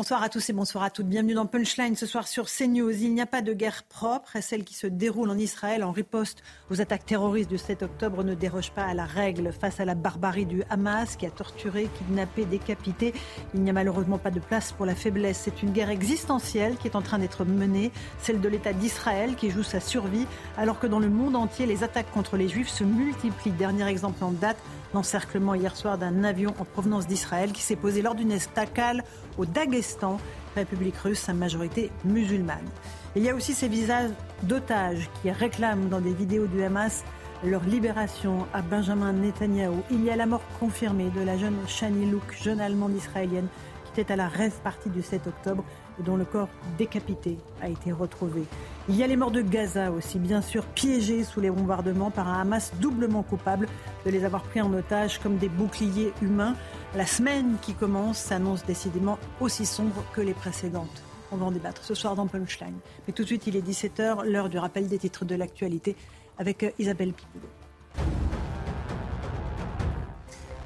Bonsoir à tous et bonsoir à toutes. Bienvenue dans Punchline ce soir sur CNews. Il n'y a pas de guerre propre celle qui se déroule en Israël en riposte aux attaques terroristes du 7 octobre ne déroge pas à la règle. Face à la barbarie du Hamas qui a torturé, kidnappé, décapité, il n'y a malheureusement pas de place pour la faiblesse. C'est une guerre existentielle qui est en train d'être menée, celle de l'État d'Israël qui joue sa survie alors que dans le monde entier les attaques contre les juifs se multiplient. Dernier exemple en date, l'encerclement hier soir d'un avion en provenance d'Israël qui s'est posé lors d'une estacale au Daghestan, République russe à majorité musulmane. Il y a aussi ces visages d'otages qui réclament dans des vidéos du Hamas leur libération à Benjamin Netanyahou. Il y a la mort confirmée de la jeune Shani Louk, jeune allemande israélienne, qui était à la rêve partie du 7 octobre dont le corps décapité a été retrouvé. Il y a les morts de Gaza aussi, bien sûr, piégés sous les bombardements par un Hamas doublement coupable de les avoir pris en otage comme des boucliers humains. La semaine qui commence s'annonce décidément aussi sombre que les précédentes. On va en débattre ce soir dans Punchline. Mais tout de suite, il est 17h, l'heure du rappel des titres de l'actualité avec Isabelle Piboulot.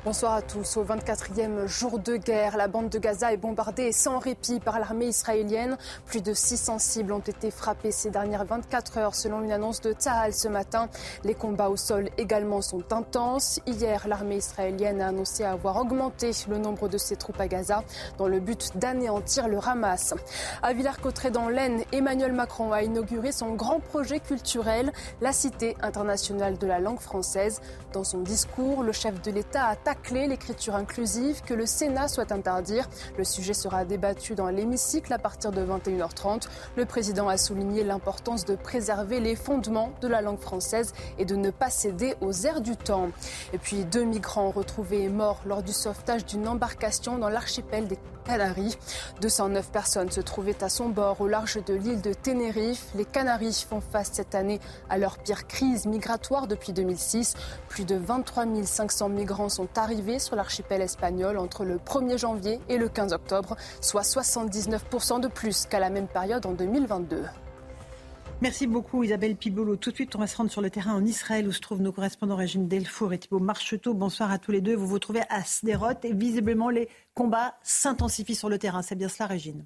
Bonsoir à tous. Au 24e jour de guerre, la bande de Gaza est bombardée sans répit par l'armée israélienne. Plus de 600 cibles ont été frappées ces dernières 24 heures selon une annonce de Tsahal ce matin. Les combats au sol également sont intenses. Hier, l'armée israélienne a annoncé avoir augmenté le nombre de ses troupes à Gaza dans le but d'anéantir le Hamas. À Villers-Cotterêts dans l'Aisne, Emmanuel Macron a inauguré son grand projet culturel, la Cité internationale de la langue française. Dans son discours, le chef de l'État a clé l'écriture inclusive que le Sénat souhaite interdire. Le sujet sera débattu dans l'hémicycle à partir de 21h30. Le président a souligné l'importance de préserver les fondements de la langue française et de ne pas céder aux airs du temps. Et puis deux migrants retrouvés morts lors du sauvetage d'une embarcation dans l'archipel des Canaries. 209 personnes se trouvaient à son bord au large de l'île de Tenerife. Les Canaries font face cette année à leur pire crise migratoire depuis 2006. Plus de 23 500 migrants sont arrivés sur l'archipel espagnol entre le 1er janvier et le 15 octobre, soit 79% de plus qu'à la même période en 2022. Merci beaucoup Isabelle Pibolo. Tout de suite, on va se rendre sur le terrain en Israël où se trouvent nos correspondants Régine Delfour et Thibault Marcheteau. Bonsoir à tous les deux. Vous vous trouvez à Sderot et visiblement les combats s'intensifient sur le terrain. C'est bien cela Régine?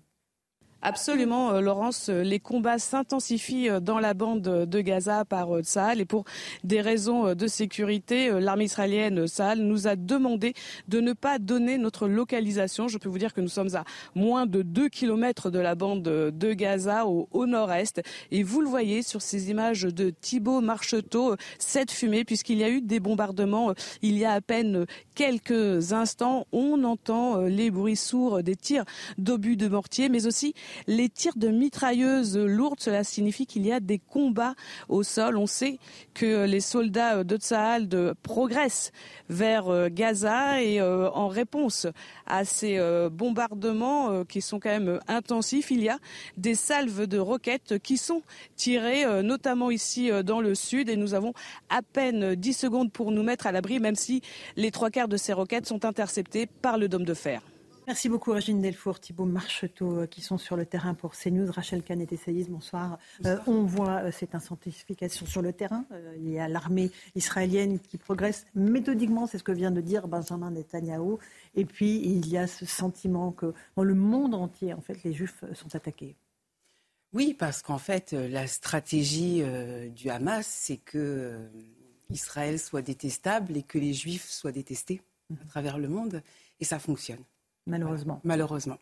Absolument, euh, Laurence. Les combats s'intensifient euh, dans la bande de Gaza par euh, Tsahal et pour des raisons de sécurité, l'armée israélienne Tsahal nous a demandé de ne pas donner notre localisation. Je peux vous dire que nous sommes à moins de 2 kilomètres de la bande de Gaza au, au nord-est. Et vous le voyez sur ces images de Thibault Marcheteau, cette fumée, puisqu'il y a eu des bombardements il y a à peine quelques instants. On entend les bruits sourds des tirs d'obus de mortier, mais aussi les tirs de mitrailleuses lourdes. Cela signifie qu'il y a des combats au sol. On sait que les soldats de Tsahal progressent vers euh, Gaza et euh, en réponse à ces euh, bombardements qui sont quand même intensifs, il y a des salves de roquettes qui sont tirées, notamment ici dans le sud, et nous avons à peine 10 secondes pour nous mettre à l'abri, même si les trois quarts de ces roquettes sont interceptées par le dôme de fer. Merci beaucoup, Régine Delfour, Thibault Marcheteau, euh, qui sont sur le terrain pour CNews. Rachel Canet essayiste, bonsoir. Euh, on voit euh, cette intensification sur le terrain. il y a l'armée israélienne qui progresse méthodiquement, c'est ce que vient de dire Benjamin Netanyahou. Et puis, il y a ce sentiment que dans le monde entier, en fait, les Juifs sont attaqués. Oui, parce qu'en fait, la stratégie du Hamas, c'est que Israël soit détestable et que les Juifs soient détestés à mhm. travers le monde. Et ça fonctionne. Malheureusement. Malheureusement.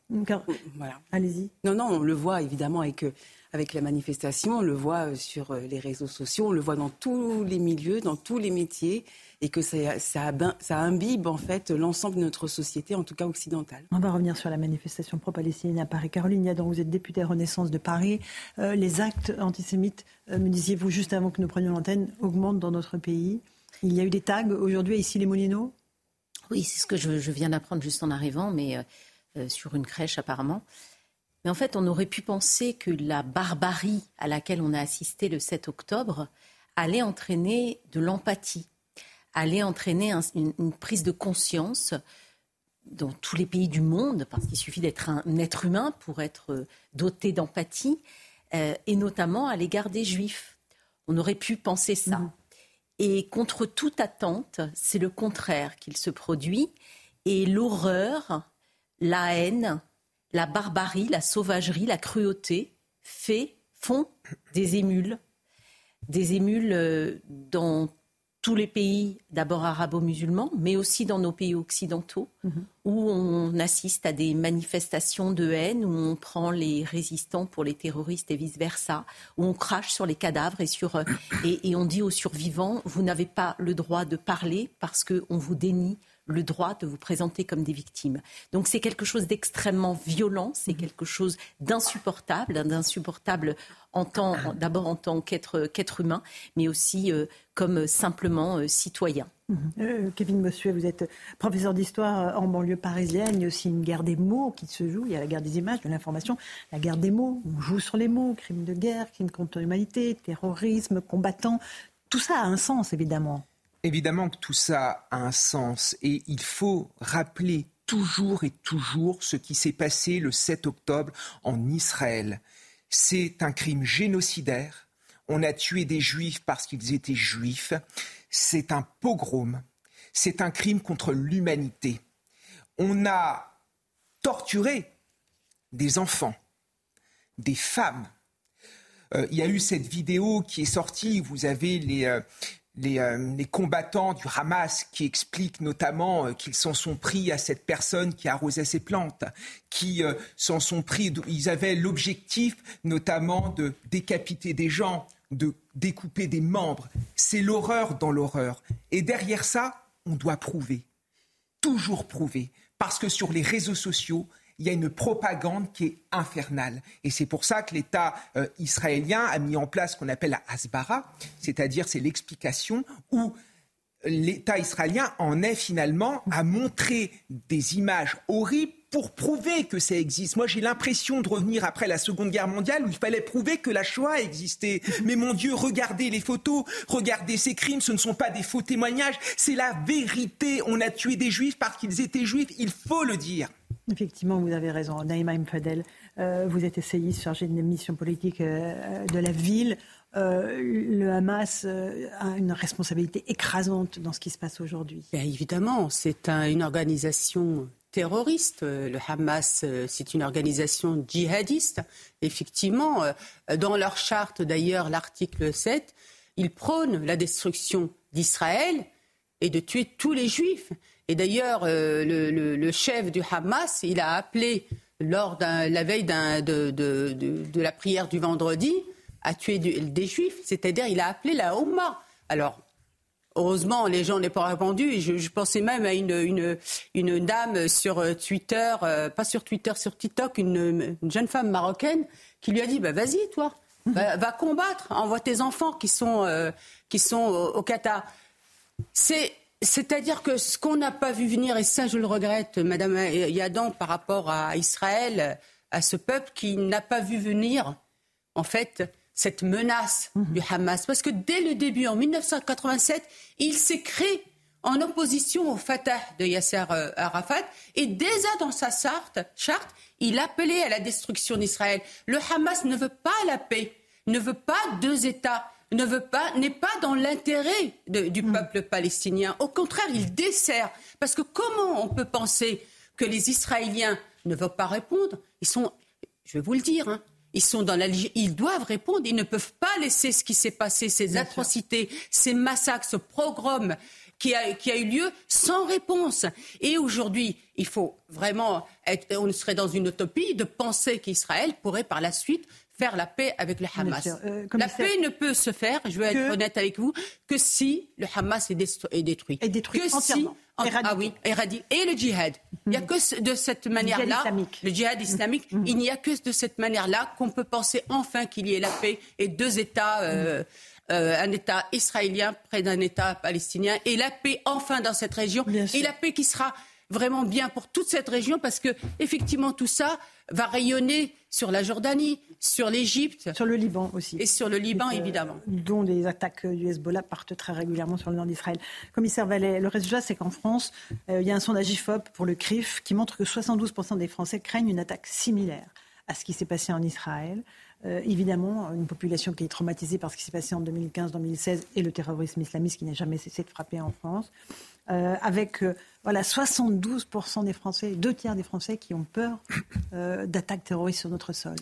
Voilà. Allez-y. Non, non, on le voit évidemment avec, euh, avec la manifestation, on le voit euh, sur euh, les réseaux sociaux, on le voit dans tous les milieux, dans tous les métiers, et que ça, ça, ça imbibe en fait l'ensemble de notre société, en tout cas occidentale. On va revenir sur la manifestation pro-palestinienne à Paris. Caroline Yadon, vous êtes députée Renaissance de Paris. les actes antisémites, me disiez-vous juste avant que nous prenions l'antenne, augmentent dans notre pays. Il y a eu des tags aujourd'hui ici les Moulineaux Oui, c'est ce que je, viens d'apprendre juste en arrivant, mais sur une crèche apparemment. Mais en fait, on aurait pu penser que la barbarie à laquelle on a assisté le 7 octobre allait entraîner de l'empathie, allait entraîner une, prise de conscience dans tous les pays du monde, parce qu'il suffit d'être un être humain pour être doté d'empathie, euh, et notamment à l'égard des Juifs. On aurait pu penser ça. Mhm. Et contre toute attente, c'est le contraire qu'il se produit. Et l'horreur, la haine, la barbarie, la sauvagerie, la cruauté fait, font des émules. Des émules euh, dans tous les pays, d'abord arabo-musulmans, mais aussi dans nos pays occidentaux, mhm. où on assiste à des manifestations de haine, où on prend les résistants pour les terroristes et vice-versa, où on crache sur les cadavres et, sur, euh, et, et on dit aux survivants, vous n'avez pas le droit de parler parce qu'on vous dénie le droit de vous présenter comme des victimes. Donc c'est quelque chose d'extrêmement violent, c'est mhm. quelque chose d'insupportable, d'insupportable en tant, d'abord en tant qu'être humain, mais aussi euh, comme simplement euh, citoyen. Mhm. Euh, Kevin Mossuet, vous êtes professeur d'histoire en banlieue parisienne. Il y a aussi une guerre des mots qui se joue. Il y a la guerre des images, de l'information, la guerre des mots. On joue sur les mots, crimes de guerre, crimes contre l'humanité, terrorisme, combattants. Tout ça a un sens, évidemment. Évidemment que tout ça a un sens et il faut rappeler toujours et toujours ce qui s'est passé le 7 octobre en Israël. C'est un crime génocidaire. On a tué des juifs parce qu'ils étaient juifs. C'est un pogrom. C'est un crime contre l'humanité. On a torturé des enfants, des femmes. Euh, il y a eu cette vidéo qui est sortie. Vous avez les, euh, euh, les, combattants du Hamas qui expliquent notamment euh, qu'ils s'en sont pris à cette personne qui arrosait ses plantes, qui euh, s'en sont pris, ils avaient l'objectif notamment de décapiter des gens, de découper des membres. C'est l'horreur dans l'horreur. Et derrière ça, on doit prouver, toujours prouver, parce que sur les réseaux sociaux, il y a une propagande qui est infernale. Et c'est pour ça que l'État euh, israélien a mis en place ce qu'on appelle la Hasbara, c'est-à-dire c'est l'explication où l'État israélien en est finalement à montrer des images horribles pour prouver que ça existe. Moi, j'ai l'impression de revenir après la Seconde Guerre mondiale où il fallait prouver que la Shoah existait. Mais mon Dieu, regardez les photos, regardez ces crimes, ce ne sont pas des faux témoignages, c'est la vérité. On a tué des juifs parce qu'ils étaient juifs, il faut le dire. Effectivement, vous avez raison. Naïma Mfadel, euh, vous êtes essayiste chargé de mission politique euh, de la ville. Euh, le Hamas a une responsabilité écrasante dans ce qui se passe aujourd'hui. évidemment, c'est une organisation terroriste. Le Hamas, c'est une organisation djihadiste. Effectivement, dans leur charte, d'ailleurs, l'article 7, ils prônent la destruction d'Israël et de tuer tous les juifs. Et d'ailleurs, euh, le, chef du Hamas, il a appelé, lors la veille de, la prière du vendredi, à tuer des juifs. C'est-à-dire, il a appelé la Oumma. Alors, Heureusement, les gens n'ont pas répondu. Je, pensais même à une, dame sur euh, Twitter, euh, pas sur Twitter, sur TikTok, une, jeune femme marocaine qui lui a dit bah, Vas-y, toi, va, combattre, envoie tes enfants qui sont, qui sont au, au Qatar. C'est c'est-à-dire que ce qu'on n'a pas vu venir, et ça je le regrette, Madame Yadan, par rapport à Israël, à ce peuple qui n'a pas vu venir, en fait, cette menace mhm. du Hamas. Parce que dès le début, en 1987, il s'est créé en opposition au Fatah de Yasser euh, Arafat, et déjà dans sa charte, charte il appelait à la destruction d'Israël. Le Hamas ne veut pas la paix, ne veut pas deux États ne veut pas, n'est pas dans l'intérêt du mm. peuple palestinien. Au contraire, il dessert. Parce que comment on peut penser que les Israéliens ne veulent pas répondre? Ils sont, je vais vous le dire, hein, ils sont dans la, ils doivent répondre. Ils ne peuvent pas laisser ce qui s'est passé, ces atrocités, ces massacres, ce pogrom qui a, qui a eu lieu sans réponse. Et aujourd'hui, il faut vraiment être, on serait dans une utopie de penser qu'Israël pourrait par la suite faire la paix avec le Hamas. Euh, la paix ne peut se faire, je vais être honnête avec vous, que si le Hamas est, détruit. Et détruit que. Si, ah oui, éradiqué. Et le djihad. Il n'y a que de cette manière-là, le djihad islamique, mm. il n'y a que de cette manière-là qu'on peut penser enfin qu'il y ait la paix et deux États. Euh, euh, un État israélien près d'un État palestinien et la paix enfin dans cette région et la paix qui sera vraiment bien pour toute cette région parce que effectivement tout ça va rayonner sur la Jordanie, sur l'Égypte. Sur le Liban aussi. Et sur le Liban, évidemment. Dont des attaques du Hezbollah partent très régulièrement sur le nord d'Israël. Commissaire Vallet, le résultat, c'est qu'en France, euh, il y a un sondage IFOP pour le CRIF qui montre que 72% des Français craignent une attaque similaire à ce qui s'est passé en Israël. Euh, évidemment, une population qui est traumatisée par ce qui s'est passé en 2015-2016 et le terrorisme islamiste qui n'a jamais cessé de frapper en France. Euh, avec euh, voilà, 72% des Français, deux tiers des Français qui ont peur euh, d'attaques terroristes sur notre sol.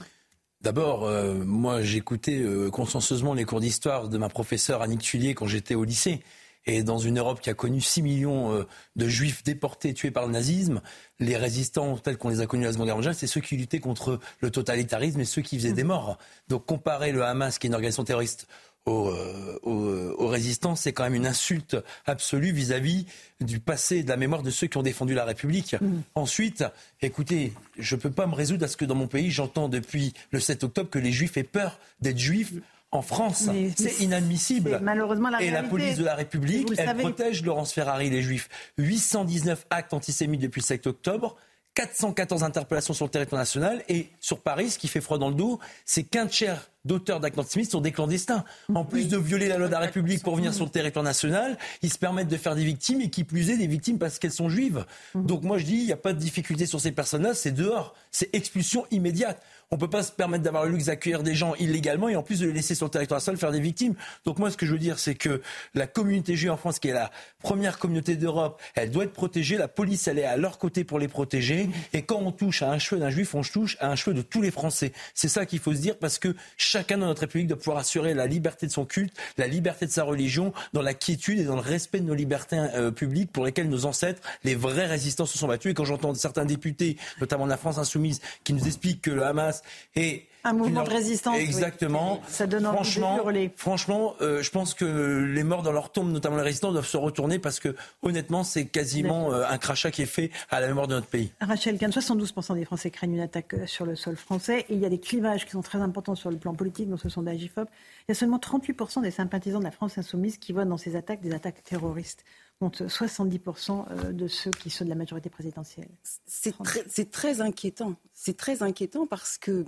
D'abord, moi j'écoutais consciencieusement les cours d'histoire de ma professeure Annick Tullier quand j'étais au lycée. Et dans une Europe qui a connu 6 millions de juifs déportés, tués par le nazisme, les résistants tels qu'on les a connus à la Seconde Guerre mondiale, c'est ceux qui luttaient contre le totalitarisme et ceux qui faisaient des morts. Donc comparer le Hamas, qui est une organisation terroriste, euh, aux, résistants, c'est quand même une insulte absolue vis-à-vis du passé et de la mémoire de ceux qui ont défendu la République. Mm. Ensuite, écoutez, je ne peux pas me résoudre à ce que dans mon pays, j'entends depuis le 7 octobre que les Juifs aient peur d'être Juifs en France. C'est inadmissible. Malheureusement, la Et la police de la République, elle protège Laurence Ferrari, les Juifs. 819 actes antisémites depuis le 7 octobre. 414 interpellations sur le territoire national et sur Paris, ce qui fait froid dans le dos, c'est qu'un tiers d'auteurs d'actes antisémites sont des clandestins. En plus de violer la loi de la République pour venir sur le territoire national, ils se permettent de faire des victimes et qui plus est des victimes parce qu'elles sont juives. Donc moi je dis, il n'y a pas de difficulté sur ces personnes-là, c'est dehors, c'est expulsion immédiate. On ne peut pas se permettre d'avoir le luxe d'accueillir des gens illégalement et en plus de les laisser sur le territoire seul faire des victimes. Donc moi, ce que je veux dire, c'est que la communauté juive en France, qui est la première communauté d'Europe, elle doit être protégée. La police, elle est à leur côté pour les protéger. Et quand on touche à un cheveu d'un juif, on touche à un cheveu de tous les Français. C'est ça qu'il faut se dire parce que chacun dans notre République doit pouvoir assurer la liberté de son culte, la liberté de sa religion, dans la quiétude et dans le respect de nos libertés euh, publiques pour lesquelles nos ancêtres, les vrais résistants, se sont battus. Et quand j'entends certains députés, notamment de la France insoumise, qui nous expliquent que le Hamas et un mouvement de résistance. Exactement. Ça donne franchement, envie de Franchement, euh, je pense que les morts dans leur tombe, notamment les résistants, doivent se retourner parce que, honnêtement, c'est quasiment euh, un crachat qui est fait à la mémoire de notre pays. Rachel 72% des Français craignent une attaque euh, sur le sol français. Et il y a des clivages qui sont très importants sur le plan politique dans ce sondage IFOP. Il y a seulement 38% des sympathisants de la France insoumise qui voient dans ces attaques des attaques terroristes contre 70% de ceux qui sont de la majorité présidentielle. C'est très, très, inquiétant. C'est très inquiétant parce que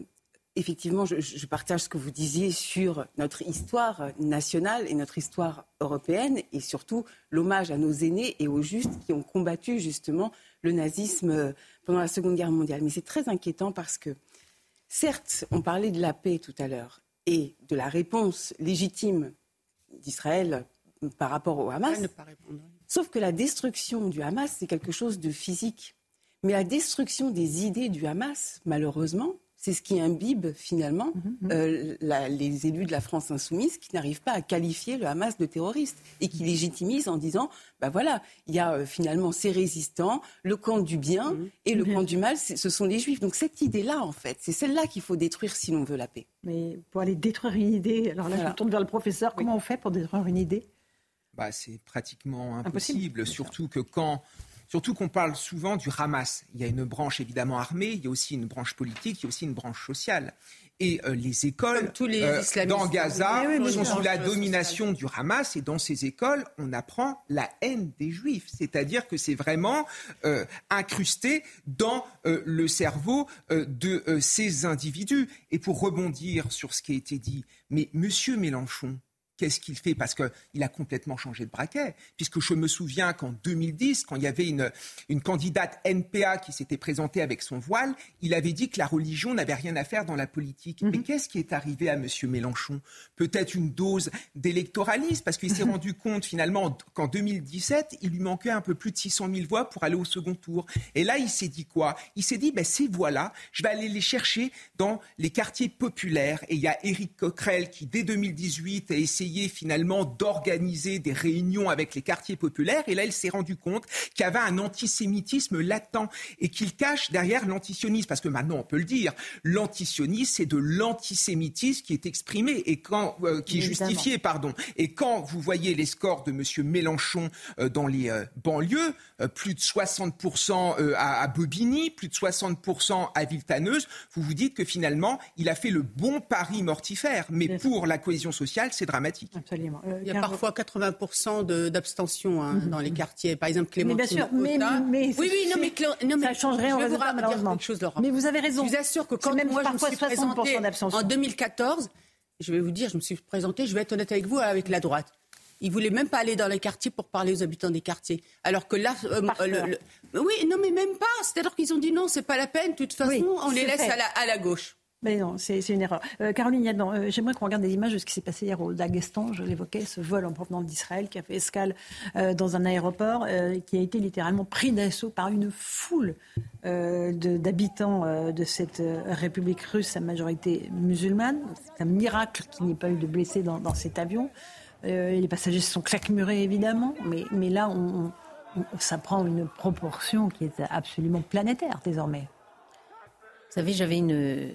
effectivement, je, partage ce que vous disiez sur notre histoire nationale et notre histoire européenne, et surtout l'hommage à nos aînés et aux justes qui ont combattu justement le nazisme pendant la Seconde Guerre mondiale. Mais c'est très inquiétant parce que, certes, on parlait de la paix tout à l'heure et de la réponse légitime d'Israël par rapport au Hamas. Sauf que la destruction du Hamas, c'est quelque chose de physique. Mais la destruction des idées du Hamas, malheureusement, c'est ce qui imbibe finalement mhm, mhm. Euh, les élus de la France insoumise qui n'arrivent pas à qualifier le Hamas de terroriste et qui légitimisent en disant ben voilà, il y a euh, finalement ces résistants, le camp du bien mhm. et le camp du mal, ce sont les juifs. Donc cette idée-là, en fait, c'est celle-là qu'il faut détruire si l'on veut la paix. Mais pour aller détruire une idée, alors là je me tourne vers le professeur, comment on fait pour détruire une idée? Bah, C'est pratiquement impossible surtout que quand Surtout qu'on parle souvent du Hamas. Il y a une branche évidemment armée, il y a aussi une branche politique, il y a aussi une branche sociale. Et euh, les écoles euh, dans Gaza sont sous la domination du Hamas et dans ces écoles, on apprend la haine des juifs. C'est-à-dire que c'est vraiment euh, incrusté dans le cerveau de ces individus. Et pour rebondir sur ce qui a été dit, mais Monsieur Mélenchon, qu'est-ce qu'il fait? Parce qu'il a complètement changé de braquet. Puisque je me souviens qu'en 2010, quand il y avait une, une candidate NPA qui s'était présentée avec son voile, il avait dit que la religion n'avait rien à faire dans la politique. Mais mhm. qu'est-ce qui est arrivé à M. Mélenchon? Peut-être une dose d'électoralisme, parce qu'il s'est rendu compte finalement qu'en 2017, il lui manquait un peu plus de 600 000 voix pour aller au second tour. Et là, il s'est dit quoi? Il s'est dit, ben, ces voix-là, je vais aller les chercher dans les quartiers populaires. Et il y a Éric Coquerel qui, dès 2018, a essayé finalement d'organiser des réunions avec les quartiers populaires. Et là, il s'est rendu compte qu'il y avait un antisémitisme latent et qu'il cache derrière l'antisionisme. Parce que maintenant, on peut le dire, l'antisionisme, c'est de l'antisémitisme qui est exprimé et quand, euh, qui est justifié, pardon. Et quand vous voyez les scores de M. Mélenchon euh, dans les euh, banlieues, plus de 60% à, à, Bobigny, plus de 60% à Villetaneuse, vous vous dites que finalement, il a fait le bon pari mortifère. Mais pour la cohésion sociale, c'est dramatique. Absolument. Euh, il y a parfois 80% d'abstention hein, mhm. dans les quartiers. Par exemple, Clémentine mais bien sûr, mais, mais, oui, oui, non, mais, non, mais ça changerait en résultat, malheureusement. Quelque chose, Laurent. Mais vous avez raison. Je vous assure que quand même moi je me suis présentée en 2014, je vais vous dire, je me suis présentée, je vais être honnête avec vous, avec la droite. Ils voulaient même pas aller dans les quartiers pour parler aux habitants des quartiers. Alors que là, euh, oui, non, mais même pas. C'est-à-dire qu'ils ont dit non, c'est pas la peine. De toute façon, on les laisse à la, à la, gauche. Mais non, c'est une erreur. Euh, Caroline euh, j'aimerais qu'on regarde des images de ce qui s'est passé hier au Daghestan. Je l'évoquais, ce vol en provenance d'Israël qui a fait escale euh, dans un aéroport, qui a été littéralement pris d'assaut par une foule d'habitants de, cette République russe à majorité musulmane. C'est un miracle qu'il n'y ait pas eu de blessés dans, cet avion. les passagers se sont claquemurés, évidemment, mais, là, ça prend une proportion qui est absolument planétaire désormais. Vous savez, j'avais une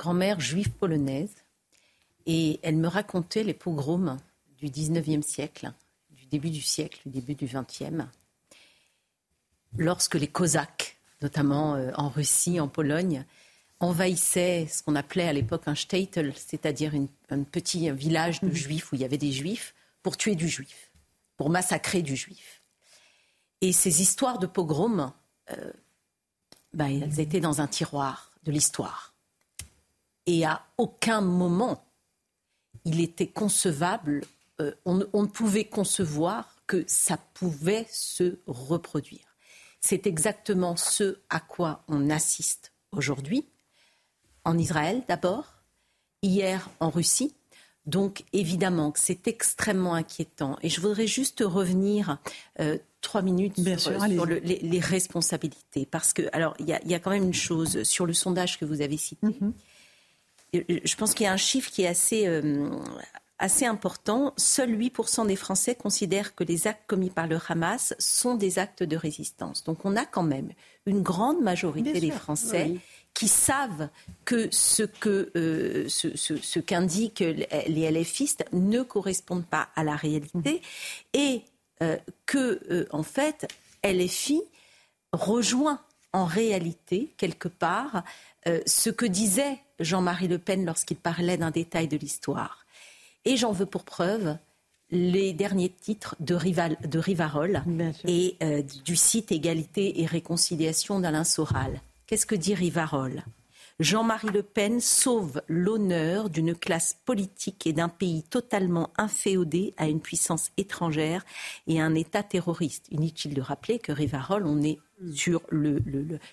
grand-mère juive polonaise et elle me racontait les pogroms du 19e siècle, du début du siècle, du début du 20e, lorsque les Cosaques, notamment euh, en Russie, en Pologne, envahissaient ce qu'on appelait à l'époque un shtetl, c'est-à-dire un petit village de mhm. juifs où il y avait des juifs, pour tuer du juif, pour massacrer du juif. Et ces histoires de pogroms, euh, ben, elles étaient dans un tiroir de l'histoire. Et à aucun moment, il était concevable, euh, on, ne pouvait concevoir que ça pouvait se reproduire. C'est exactement ce à quoi on assiste aujourd'hui, en Israël d'abord, hier en Russie. Donc évidemment que c'est extrêmement inquiétant. Et je voudrais juste revenir euh, trois minutes sur, les, responsabilités. Parce que, alors, il y, a quand même une chose sur le sondage que vous avez cité. Mm-hmm je pense qu'il y a un chiffre qui est assez, euh, assez important. Seuls 8% des Français considèrent que les actes commis par le Hamas sont des actes de résistance. Donc on a quand même une grande majorité des Français qui savent que ce que euh, ce, ce, qu'indiquent les LFistes ne correspondent pas à la réalité et euh, que en fait LFI rejoint en réalité quelque part ce que disait Jean-Marie Le Pen lorsqu'il parlait d'un détail de l'histoire. Et j'en veux pour preuve les derniers titres de, Rival, de Rivarol et euh, du site Égalité et Réconciliation d'Alain Soral. Qu'est-ce que dit Rivarol? Jean-Marie Le Pen sauve l'honneur d'une classe politique et d'un pays totalement inféodé à une puissance étrangère et à un État terroriste. Inutile de rappeler que Rivarol, on est sur le,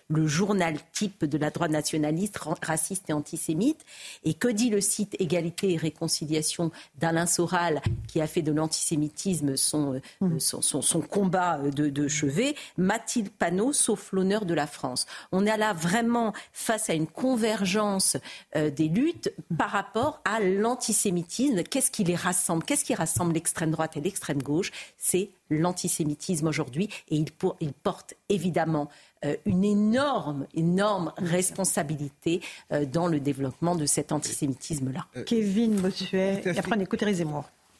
le, journal type de la droite nationaliste, raciste et antisémite. Et que dit le site Égalité et Réconciliation d'Alain Soral, qui a fait de l'antisémitisme son, euh, mmh. son, son, combat de, de, chevet? Mathilde Panot, sauf l'honneur de la France. On est là vraiment face à une convergence euh, des luttes par rapport à l'antisémitisme. Qu'est-ce qui les rassemble? Qu'est-ce qui rassemble l'extrême droite et l'extrême gauche? C'est l'antisémitisme aujourd'hui et il, porte évidemment euh, une énorme, énorme responsabilité euh, dans le développement de cet antisémitisme-là. Euh, Kevin Bossuet, et après on écoute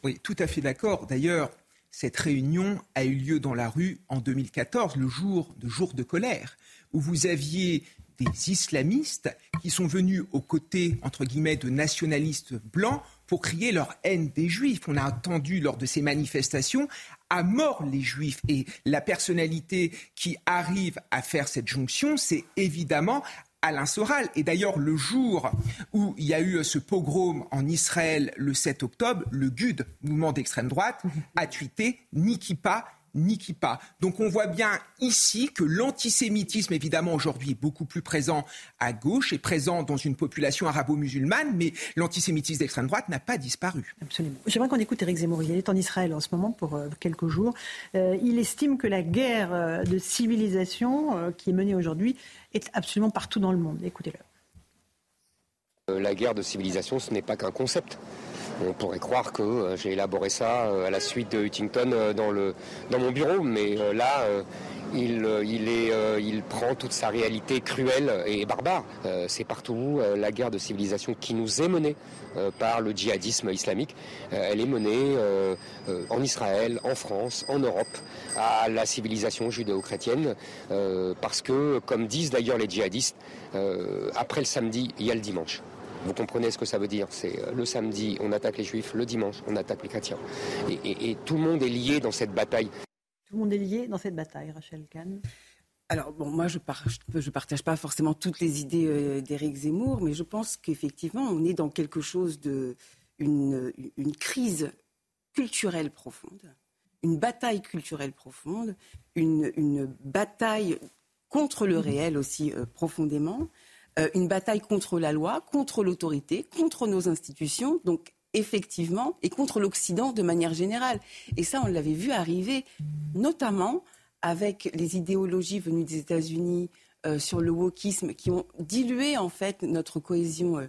Oui, tout à fait d'accord. D'ailleurs, cette réunion a eu lieu dans la rue en 2014, le jour de jour de colère, où vous aviez des islamistes qui sont venus aux côtés, entre guillemets, de nationalistes blancs pour crier leur haine des juifs. On a entendu lors de ces manifestations à mort les juifs. Et la personnalité qui arrive à faire cette jonction, c'est évidemment Alain Soral. Et d'ailleurs, le jour où il y a eu ce pogrom en Israël le 7 octobre, le GUD, mouvement d'extrême droite, a tweeté Nikipa ni qui pas. Donc on voit bien ici que l'antisémitisme, évidemment, aujourd'hui est beaucoup plus présent à gauche, est présent dans une population arabo-musulmane, mais l'antisémitisme d'extrême droite n'a pas disparu. Absolument. J'aimerais qu'on écoute Éric Zemmour. Il est en Israël en ce moment pour euh, quelques jours. Euh, il estime que la guerre euh, de civilisation qui est menée aujourd'hui est absolument partout dans le monde. Écoutez-le. La guerre de civilisation, ce n'est pas qu'un concept. On pourrait croire que euh, j'ai élaboré ça euh, à la suite de Huntington euh, dans, le, dans mon bureau, mais là, il, il, est, il, prend toute sa réalité cruelle et barbare. c'est partout la guerre de civilisation qui nous est menée par le djihadisme islamique. elle est menée en Israël, en France, en Europe, à la civilisation judéo-chrétienne, parce que, comme disent d'ailleurs les djihadistes, après le samedi, il y a le dimanche. Vous comprenez ce que ça veut dire C'est le samedi, on attaque les juifs, le dimanche, on attaque les chrétiens. Et, tout le monde est lié dans cette bataille. Tout le monde est lié dans cette bataille, Rachel Kahn alors, bon, moi, je ne partage pas forcément toutes les idées d'Éric Zemmour, mais je pense qu'effectivement, on est dans quelque chose de. une, une crise culturelle profonde, une bataille culturelle profonde, une, une bataille contre le réel aussi euh, profondément, euh, une bataille contre la loi, contre l'autorité, contre nos institutions, donc effectivement, et contre l'Occident de manière générale. Et ça, on l'avait vu arriver, notamment avec les idéologies venues des États-Unis euh, sur le wokisme, qui ont dilué en fait notre cohésion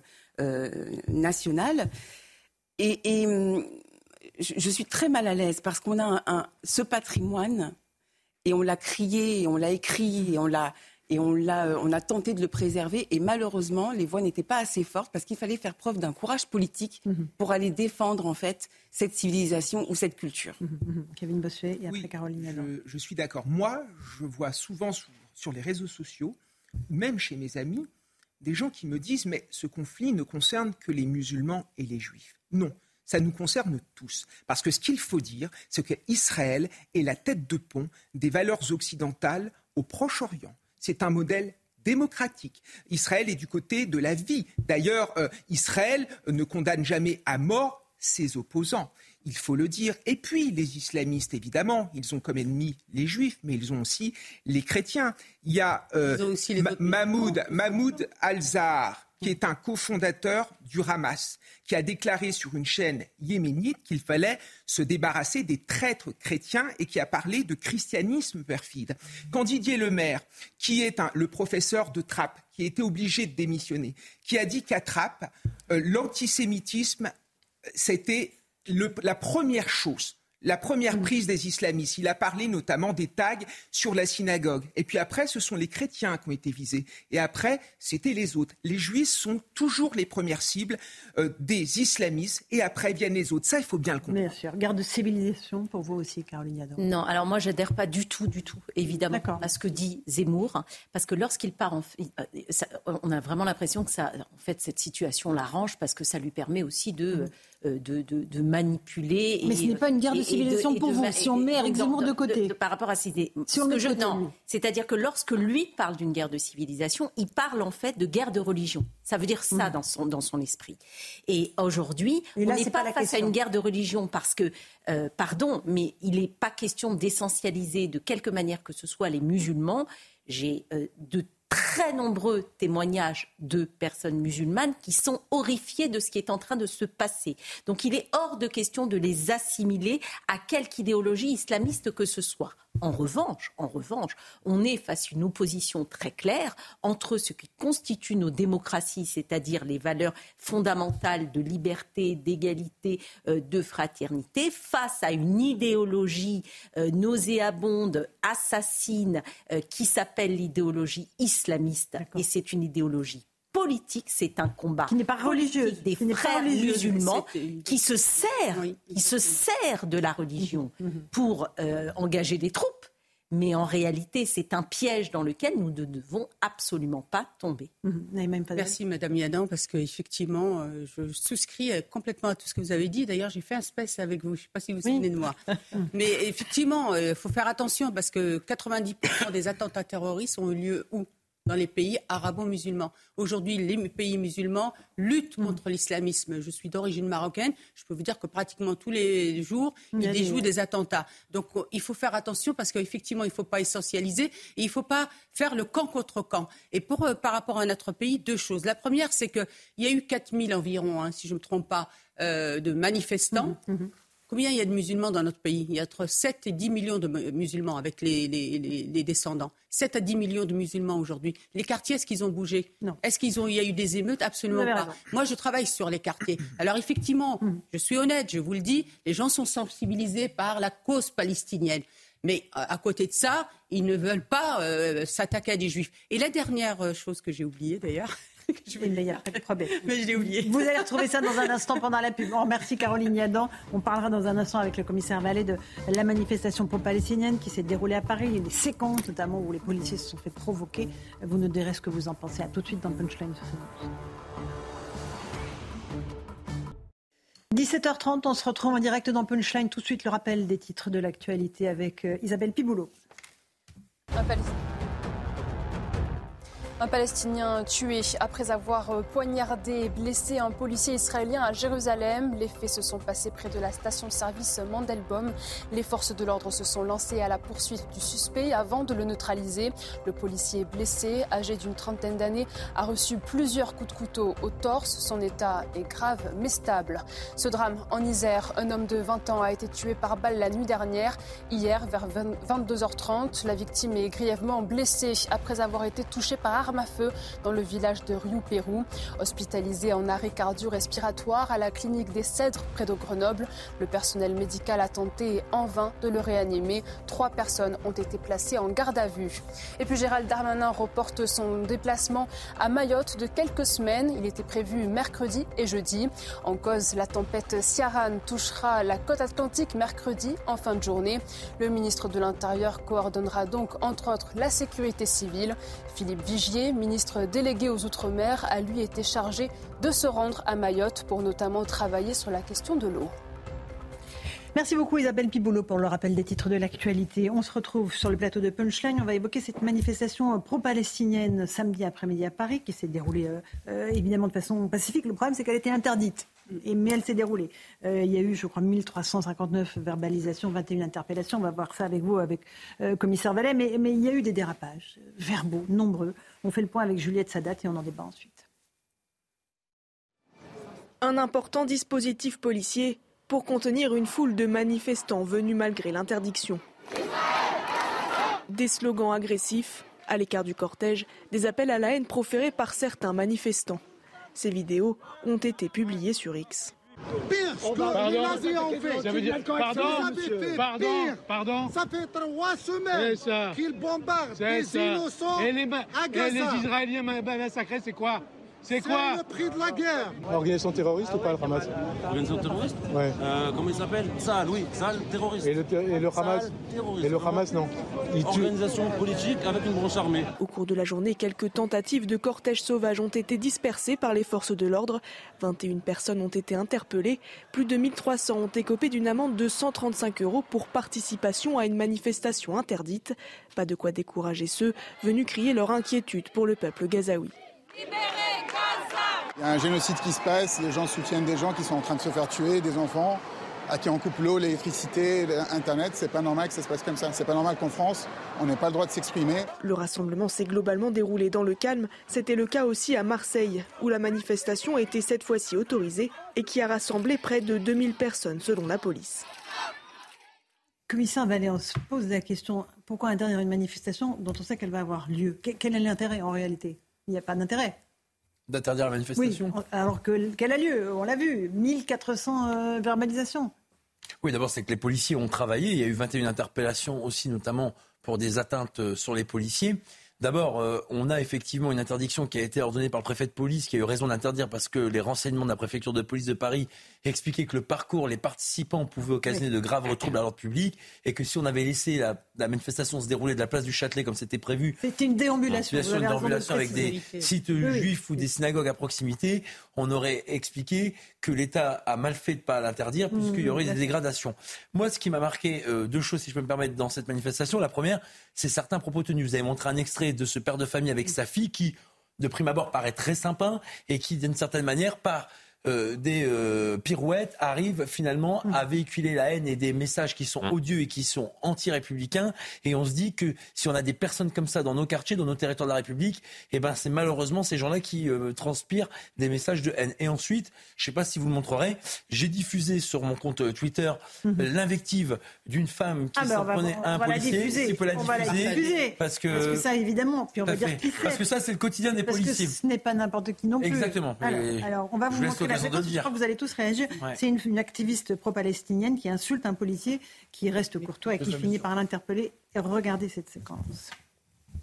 nationale. Et, hum, je, suis très mal à l'aise parce qu'on a ce patrimoine et on l'a crié, et on l'a écrit, et on l'a et on, l'a, on a tenté de le préserver. Et malheureusement, les voix n'étaient pas assez fortes parce qu'il fallait faire preuve d'un courage politique mhm. pour aller défendre en fait cette civilisation ou cette culture. Mhm, mhm. Kevin Bossuet et après Caroline je, je, suis d'accord. Moi, je vois souvent sur, sur les réseaux sociaux, même chez mes amis, des gens qui me disent mais ce conflit ne concerne que les musulmans et les juifs. Non, ça nous concerne tous. Parce que ce qu'il faut dire, c'est qu'Israël est la tête de pont des valeurs occidentales au Proche-Orient. C'est un modèle démocratique. Israël est du côté de la vie. D'ailleurs, euh, Israël ne condamne jamais à mort ses opposants. Il faut le dire. Et puis, les islamistes, évidemment, ils ont comme ennemis les juifs, mais ils ont aussi les chrétiens. Il y a euh, Mahmoud, Mahmoud al-Zahar, qui est un cofondateur du Hamas, qui a déclaré sur une chaîne yéménite qu'il fallait se débarrasser des traîtres chrétiens et qui a parlé de christianisme perfide. Quand Didier Lemaire, qui est le professeur de Trappes, qui a été obligé de démissionner, qui a dit qu'à Trappes, euh, l'antisémitisme, c'était la première chose la première prise des islamistes. Il a parlé notamment des tags sur la synagogue. Et puis après, ce sont les chrétiens qui ont été visés. Et après, c'était les autres. Les juifs sont toujours les premières cibles euh, des islamistes. Et après viennent les autres. Ça, il faut bien le comprendre. Bien sûr. Garde de civilisation pour vous aussi, Caroline Yadon. Non, alors moi, j'adhère pas du tout, du tout, évidemment, à ce que dit Zemmour. Parce que lorsqu'il part, en, euh, on a vraiment l'impression que ça, en fait, cette situation l'arrange parce que ça lui permet aussi de. Mm. Euh, de, de, manipuler. Mais ce n'est pas une guerre de civilisation pour vous, si on met Eric Zemmour de côté. par rapport à ces idées. c'est-à-dire que lorsque lui parle d'une guerre de civilisation, il parle en fait de guerre de religion. Ça veut dire ça mm. dans, son, dans son esprit. Et aujourd'hui, on n'est pas, face à une guerre de religion parce que, euh, pardon, mais il n'est pas question d'essentialiser de quelque manière que ce soit les musulmans. J'ai euh, de très nombreux témoignages de personnes musulmanes qui sont horrifiées de ce qui est en train de se passer. Donc il est hors de question de les assimiler à quelque idéologie islamiste que ce soit. En revanche, en revanche, on est face à une opposition très claire entre ce qui constitue nos démocraties, c'est-à-dire les valeurs fondamentales de liberté, d'égalité, euh, de fraternité, face à une idéologie euh, nauséabonde, assassine, euh, qui s'appelle l'idéologie islamiste. Et c'est une idéologie politique, c'est un combat qui n'est pas religieux des frères musulmans qui se sert, qui se sert de la religion mhm. Mhm. pour euh, engager des troupes. Mais en réalité, c'est un piège dans lequel nous ne devons absolument pas tomber. Mhm. Merci, Madame Yadan, parce qu'effectivement, euh, je souscris euh, complètement à tout ce que vous avez dit. D'ailleurs, j'ai fait un space avec vous. Je ne sais pas si vous vous souvenez de moi. Mais effectivement, il faut faire attention parce que 90% des attentats terroristes ont eu lieu où? Dans les pays arabo-musulmans. Aujourd'hui, les pays musulmans luttent mm. contre l'islamisme. Je suis d'origine marocaine. Je peux vous dire que pratiquement tous les jours, ils déjouent des attentats. Donc, euh, il faut faire attention parce qu'effectivement, il ne faut pas essentialiser et il ne faut pas faire le camp contre camp. Et pour, euh, par rapport à notre pays, deux choses. La première, c'est qu'il y a eu 4000 environ, hein, si je ne me trompe pas, euh, de manifestants. Mm-hmm. Mm-hmm. Combien il y a de musulmans dans notre pays? Il y a entre 7 et 10 millions de musulmans avec les, descendants. 7 à 10 millions de musulmans aujourd'hui. Les quartiers, est-ce qu'ils ont bougé? Non. Est-ce qu'il y a eu des émeutes? Absolument pas. Moi, je travaille sur les quartiers. Alors effectivement, mm. je suis honnête, je vous le dis, les gens sont sensibilisés par la cause palestinienne. Mais à côté de ça, ils ne veulent pas euh, s'attaquer à des juifs. Et la dernière euh, chose que j'ai oubliée d'ailleurs, je vais Mais je l'ai oublié. Vous allez retrouver ça dans un instant pendant la pub. Merci Caroline Yadan. On parlera dans un instant avec le commissaire Vallée de la manifestation pro-palestinienne qui s'est déroulée à Paris. Il y a des séquences notamment où les policiers se sont fait provoquer. Vous nous direz ce que vous en pensez. À tout de suite dans Punchline sur 17h30, on se retrouve en direct dans Punchline. Tout de suite, le rappel des titres de l'actualité avec euh, Isabelle Piboulot. Un Palestinien tué après avoir euh, poignardé et blessé un policier israélien à Jérusalem. Les faits se sont passés près de la station-service Mandelbaum. Les forces de l'ordre se sont lancées à la poursuite du suspect avant de le neutraliser. Le policier blessé, âgé d'une trentaine d'années, a reçu plusieurs coups de couteau au torse. Son état est grave mais stable. Ce drame en Isère, un homme de 20 ans a été tué par balle la nuit dernière. Hier, vers 22h30, la victime est grièvement blessée après avoir été touchée par à feu dans le village de Riou-Pérou. Hospitalisé en arrêt cardio-respiratoire à la clinique des Cèdres près de Grenoble, le personnel médical a tenté en vain de le réanimer. Trois personnes ont été placées en garde à vue. Et puis Gérald Darmanin reporte son déplacement à Mayotte de quelques semaines. Il était prévu mercredi et jeudi. En cause, la tempête Ciaran touchera la côte atlantique mercredi en fin de journée. Le ministre de l'Intérieur coordonnera donc entre autres la sécurité civile. Philippe Vigier ministre délégué aux Outre-mer, a lui été chargé de se rendre à Mayotte pour notamment travailler sur la question de l'eau. Merci beaucoup Isabelle Piboulot pour le rappel des titres de l'actualité. On se retrouve sur le plateau de Punchline. On va évoquer cette manifestation pro-palestinienne samedi après-midi à Paris qui s'est déroulée euh, euh, évidemment de façon pacifique. Le problème c'est qu'elle était interdite. Mais elle s'est déroulée. Euh, il y a eu, je crois, 1359 verbalisations, 21 interpellations. On va voir ça avec vous, avec commissaire Vallet. Mais, mais, il y a eu des dérapages verbaux, nombreux. On fait le point avec Juliette Sadat et on en débat ensuite. Un important dispositif policier pour contenir une foule de manifestants venus malgré l'interdiction. Des slogans agressifs, à l'écart du cortège, des appels à la haine proférés par certains manifestants. Ces vidéos ont été publiées sur X. Pire fait. Ça veut dire, pardon, pardon, pardon. Ça fait trois semaines qu'ils bombardent des innocents et les, à Gaza. Et les Israéliens massacrés, c'est quoi c'est quoi le prix de la guerre. Organisation terroriste ou pas le Hamas Organisation terroriste Ouais. Euh, comment il s'appelle? Sal, oui, Sal, terroriste. Et le, et le Hamas Et le Hamas, non. Organisation politique avec une branche armée. Au cours de la journée, quelques tentatives de cortège sauvage ont été dispersées par les forces de l'ordre. 21 personnes ont été interpellées. Plus de 1300 ont écopé d'une amende de 135 euros pour participation à une manifestation interdite. Pas de quoi décourager ceux venus crier leur inquiétude pour le peuple gazaoui. Il y a un génocide qui se passe, les gens soutiennent des gens qui sont en train de se faire tuer, des enfants, à qui on coupe l'eau, l'électricité, Internet. C'est pas normal que ça se passe comme ça. C'est pas normal qu'en France, on n'ait pas le droit de s'exprimer. Le rassemblement s'est globalement déroulé dans le calme. C'était le cas aussi à Marseille, où la manifestation a été cette fois-ci autorisée et qui a rassemblé près de 2000 personnes selon la police. Commissaire Vallée, on se pose la question pourquoi interdire une manifestation dont on sait qu'elle va avoir lieu? Quel est l'intérêt en réalité? Il n'y a pas d'intérêt d'interdire la manifestation. Oui, alors qu'elle a lieu, on l'a vu, 1400 euh, verbalisations. Oui, d'abord, c'est que les policiers ont travaillé. Il y a eu 21 interpellations aussi, notamment pour des atteintes euh, sur les policiers. D'abord, euh, on a effectivement une interdiction qui a été ordonnée par le préfet de police, qui a eu raison d'interdire parce que les renseignements de la préfecture de police de Paris expliquaient que le parcours, les participants pouvaient occasionner de graves troubles à l'ordre public et que si on avait laissé la, manifestation se dérouler de la place du Châtelet comme c'était prévu, c'était une déambulation, une déambulation avec des sites juifs ou des synagogues à proximité, on aurait expliqué que l'État a mal fait de ne pas l'interdire puisqu'il y aurait des dégradations. Moi, ce qui m'a marqué, euh, deux choses, si je peux me permettre, dans cette manifestation. La première, c'est certains propos tenus. Vous avez montré un extrait de ce père de famille avec sa fille qui, de prime abord, paraît très sympa et qui, d'une certaine manière, part euh, des euh, pirouettes arrivent finalement à véhiculer la haine et des messages qui sont odieux et qui sont anti-républicains. Et on se dit que si on a des personnes comme ça dans nos quartiers, dans nos territoires de la République, eh ben c'est malheureusement ces gens-là qui euh, transpirent des messages de haine. Et ensuite, je ne sais pas si vous le montrerez, j'ai diffusé sur mon compte Twitter mhm. l'invective d'une femme qui ah ben, s'en prenait à un policier. Si peut la diffuser, parce que, parce que ça évidemment, puis on va dire qui Parce que ça c'est le quotidien des policiers. ce n'est pas n'importe qui non plus. Exactement. Alors, on va vous montrer je crois que vous allez tous réagir. C'est une, activiste pro-palestinienne qui insulte un policier qui reste courtois et qui finit par l'interpeller. Regardez cette séquence.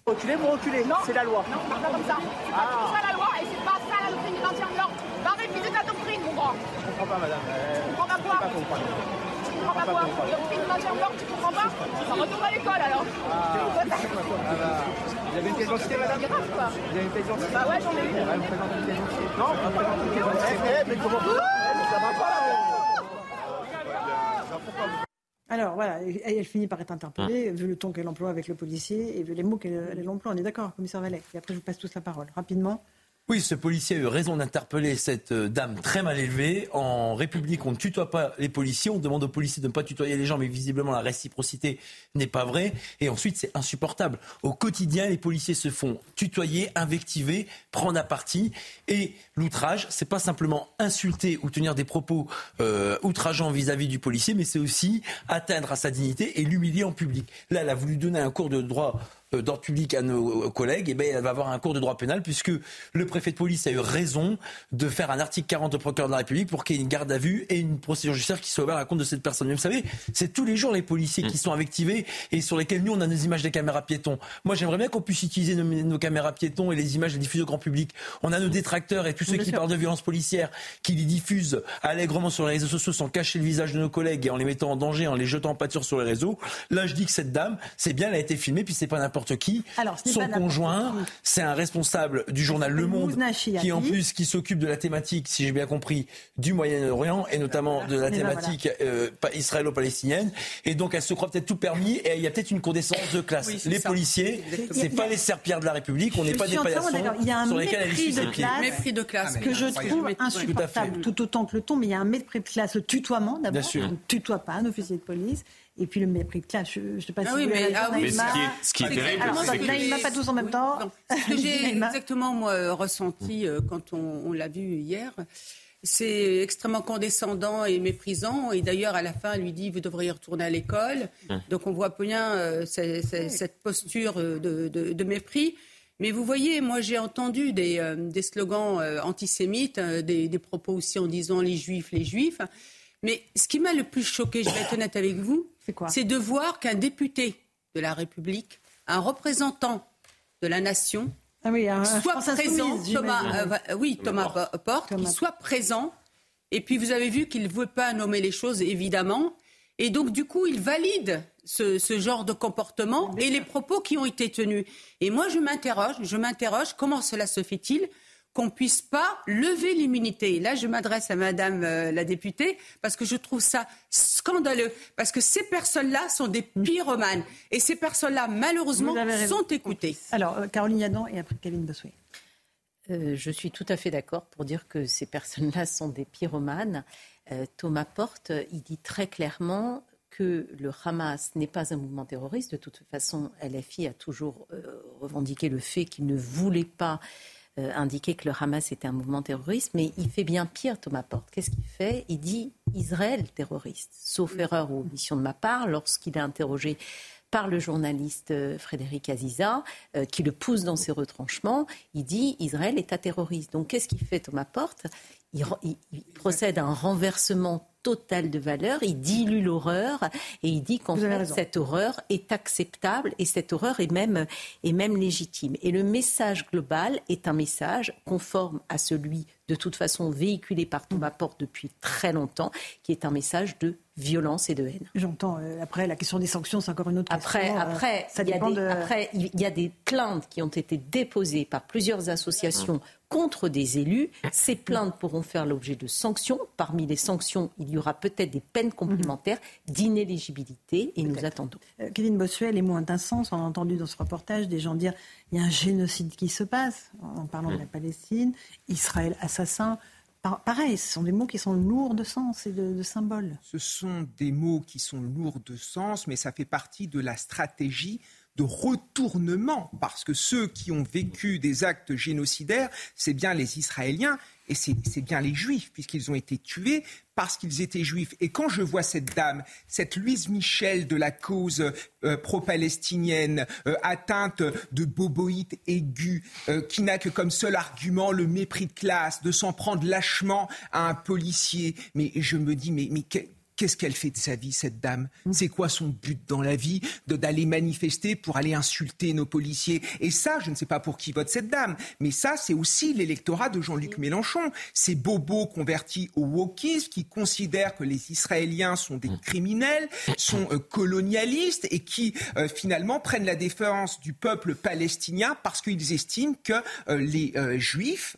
Reculez, vous reculez. C'est la loi. Non, c'est pas comme ça. C'est pas ah. ça la loi et c'est pas ça la doctrine du maintien de l'ordre. Va réviser ta doctrine, mon grand. Je comprends pas, madame. Tu comprends pas quoi Tu comprends pas quoi Doctrine du maintien de l'ordre, tu comprends pas Ça retourne à l'école alors. Ah. Vous avez une pièce d'identité, madame Vous avez une pièce d'identité Bah ouais, j'en ai une. Ouais, vous présentez une pièce d'identité. Non, vous présentez une pièce d'identité. Eh, mais comment Ça va pas Alors voilà, elle, finit par être interpellée, vu le ton qu'elle emploie avec le policier et vu les mots qu'elle emploie. On est d'accord, commissaire Vallet. Et après, je vous passe tous la parole. Rapidement. Oui, ce policier a eu raison d'interpeller cette euh, dame très mal élevée. En République, on ne tutoie pas les policiers. On demande aux policiers de ne pas tutoyer les gens, mais visiblement la réciprocité n'est pas vraie. Et ensuite, c'est insupportable. Au quotidien, les policiers se font tutoyer, invectiver, prendre à partie. Et l'outrage, c'est pas simplement insulter ou tenir des propos euh, outrageants vis-à-vis du policier, mais c'est aussi atteindre à sa dignité et l'humilier en public. Là, elle a voulu donner un cours de droit euh, d'ordre public à nos collègues, et eh ben, elle va avoir un cours de droit pénal puisque le préfet de police a eu raison de faire un article 40 au procureur de la République pour qu'il y ait une garde à vue et une procédure judiciaire qui soit ouverte à compte de cette personne. Mais vous savez, c'est tous les jours les policiers qui mm. sont invectivés et sur lesquels nous on a nos images des caméras piétons. Moi j'aimerais bien qu'on puisse utiliser nos, caméras piétons et les images les diffuser au grand public. On a nos détracteurs et tous ceux qui parlent de violence policière qui les diffusent allègrement sur les réseaux sociaux sans cacher le visage de nos collègues et en les mettant en danger, en les jetant en pâture sur les réseaux. Là je dis que cette dame, c'est bien, elle a été filmée puis c'est pas n'importe qui. Alors, Son conjoint, c'est un responsable du journal Le Monde qui en plus qui s'occupe de la thématique, si j'ai bien compris, du Moyen-Orient et notamment de la thématique euh, israélo-palestinienne. Et donc elle se croit peut-être tout permis et il y a peut-être une condescendance de classe. les policiers, c'est pas les serpillères de la République, on n'est pas des paillassons sur lesquels elle essuie ses pieds. mépris de classe que je trouve insupportable, tout autant que le ton, mais il y a un mépris de classe, le tutoiement d'abord. On ne tutoie pas un officier de police. Et puis le mépris de classe, je ne sais pas ah si oui, mais, ah oui, ce qui est, terrible, c'est que... pas tous en même temps. Ce que j'ai exactement moi, ressenti euh, quand on, l'a vu hier, c'est extrêmement condescendant et méprisant. Et d'ailleurs, à la fin, elle lui dit, vous devriez retourner à l'école. Hum. Donc on voit bien euh, cette posture euh, de, mépris. Mais vous voyez, moi j'ai entendu des, slogans antisémites, des, des, propos aussi en disant les juifs, les juifs. Mais ce qui m'a le plus choqué, je vais être honnête avec vous, c'est de voir qu'un député de la République, un représentant de la nation, ah soit présent, Thomas, euh, oui, Thomas Porte, qu'il soit présent. Et puis vous avez vu qu'il ne veut pas nommer les choses, évidemment. Et donc, du coup, il valide ce, ce genre de comportement et les propos qui ont été tenus. Et moi, je m'interroge, je m'interroge, comment cela se fait-il qu'on puisse pas lever l'immunité. Là, je m'adresse à Madame euh, la députée parce que je trouve ça scandaleux. Parce que ces personnes-là sont des pyromanes. Et ces personnes-là, malheureusement, sont écoutées. Alors, euh, Caroline Yadan et après Kevin Bossuet. Euh, je suis tout à fait d'accord pour dire que ces personnes-là sont des pyromanes. Thomas Porte, il dit très clairement que le Hamas n'est pas un mouvement terroriste. De toute façon, LFI a toujours revendiqué le fait qu'il ne voulait pas euh, indiqué que le Hamas était un mouvement terroriste, mais il fait bien pire, Thomas Porte. Qu'est-ce qu'il fait? Il dit Israël terroriste, sauf erreur ou omission de ma part, lorsqu'il est interrogé par le journaliste euh, Frédéric Aziza, euh, qui le pousse dans ses retranchements, il dit Israël est un terroriste. Donc qu'est-ce qu'il fait Thomas Porte? Il, procède à un renversement total de valeur, il dilue l'horreur et il dit qu'en fait cette horreur est acceptable et cette horreur est même, est même légitime. Et le message global est un message conforme à celui de toute façon véhiculé par Thomas Porte depuis très longtemps, qui est un message de violence et de haine. J'entends. Euh, après, la question des sanctions, c'est encore une autre après, question. Après, ça dépend de... après, il y a des plaintes qui ont été déposées par plusieurs associations contre des élus. Ces plaintes pourront faire l'objet de sanctions. Parmi les sanctions, il y aura peut-être des peines complémentaires d'inéligibilité et nous attendons. Euh, Kevin Bossuet, les mots sens. On a entendu dans ce reportage des gens dire il y a un génocide qui se passe en parlant de la Palestine, Israël assassin. Pareil, ce sont des mots qui sont lourds de sens et de, symboles. Ce sont des mots qui sont lourds de sens, mais ça fait partie de la stratégie de retournement, parce que ceux qui ont vécu des actes génocidaires, c'est bien les Israéliens et c'est bien les Juifs, puisqu'ils ont été tués parce qu'ils étaient juifs. Et quand je vois cette dame, cette Louise Michel de la cause euh, pro-palestinienne, euh, atteinte de boboïte aiguë, euh, qui n'a que comme seul argument le mépris de classe, de s'en prendre lâchement à un policier, mais je me dis, mais, mais Qu'est-ce qu'elle fait de sa vie, cette dame mm. C'est quoi son but dans la vie D'aller manifester pour aller insulter nos policiers. Et ça, je ne sais pas pour qui vote cette dame, mais ça, c'est aussi l'électorat de Jean-Luc. Mélenchon. Ces bobos convertis au wokisme qui considèrent que les Israéliens sont des mm. criminels, sont euh, colonialistes et qui euh, finalement prennent la défense du peuple palestinien parce qu'ils estiment que euh, les Juifs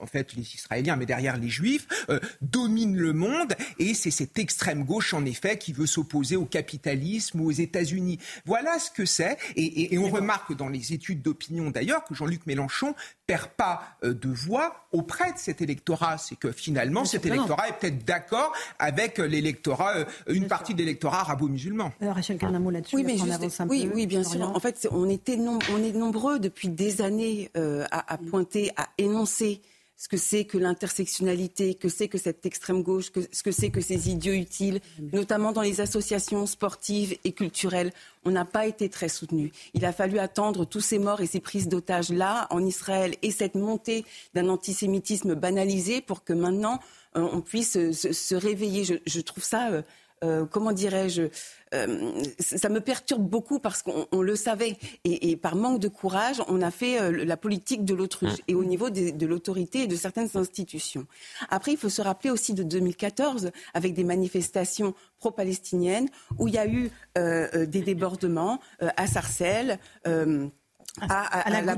en fait les Israéliens, mais derrière les Juifs, euh, dominent le monde et c'est cette extrême gauche en effet qui veut s'opposer au capitalisme ou aux États-Unis. Voilà ce que c'est et, on remarque dans les études d'opinion d'ailleurs que Jean-Luc Mélenchon perd pas euh, de voix auprès de cet électorat. C'est que finalement cet électorat est peut-être d'accord avec l'électorat, une partie de l'électorat arabo-musulman. Rachel Carnamo là-dessus. Oui, mais oui, oui, bien sûr. En fait, on était on est nombreux depuis des années à, à pointer, à énoncer ce que c'est que l'intersectionnalité, que c'est que cette extrême gauche, que, ce que c'est que ces idiots utiles, notamment dans les associations sportives et culturelles. On n'a pas été très soutenus. Il a fallu attendre tous ces morts et ces prises d'otages là, en Israël, et cette montée d'un antisémitisme banalisé pour que maintenant euh, on puisse se, réveiller. Je, trouve ça. Euh, euh, comment dirais-je, euh, ça me perturbe beaucoup parce qu'on le savait. Et, par manque de courage, on a fait euh, la politique de l'autruche mmh. et au niveau de, l'autorité et de certaines institutions. Après, il faut se rappeler aussi de 2014 avec des manifestations pro-palestiniennes où il y a eu des débordements à Sarcelles. À, la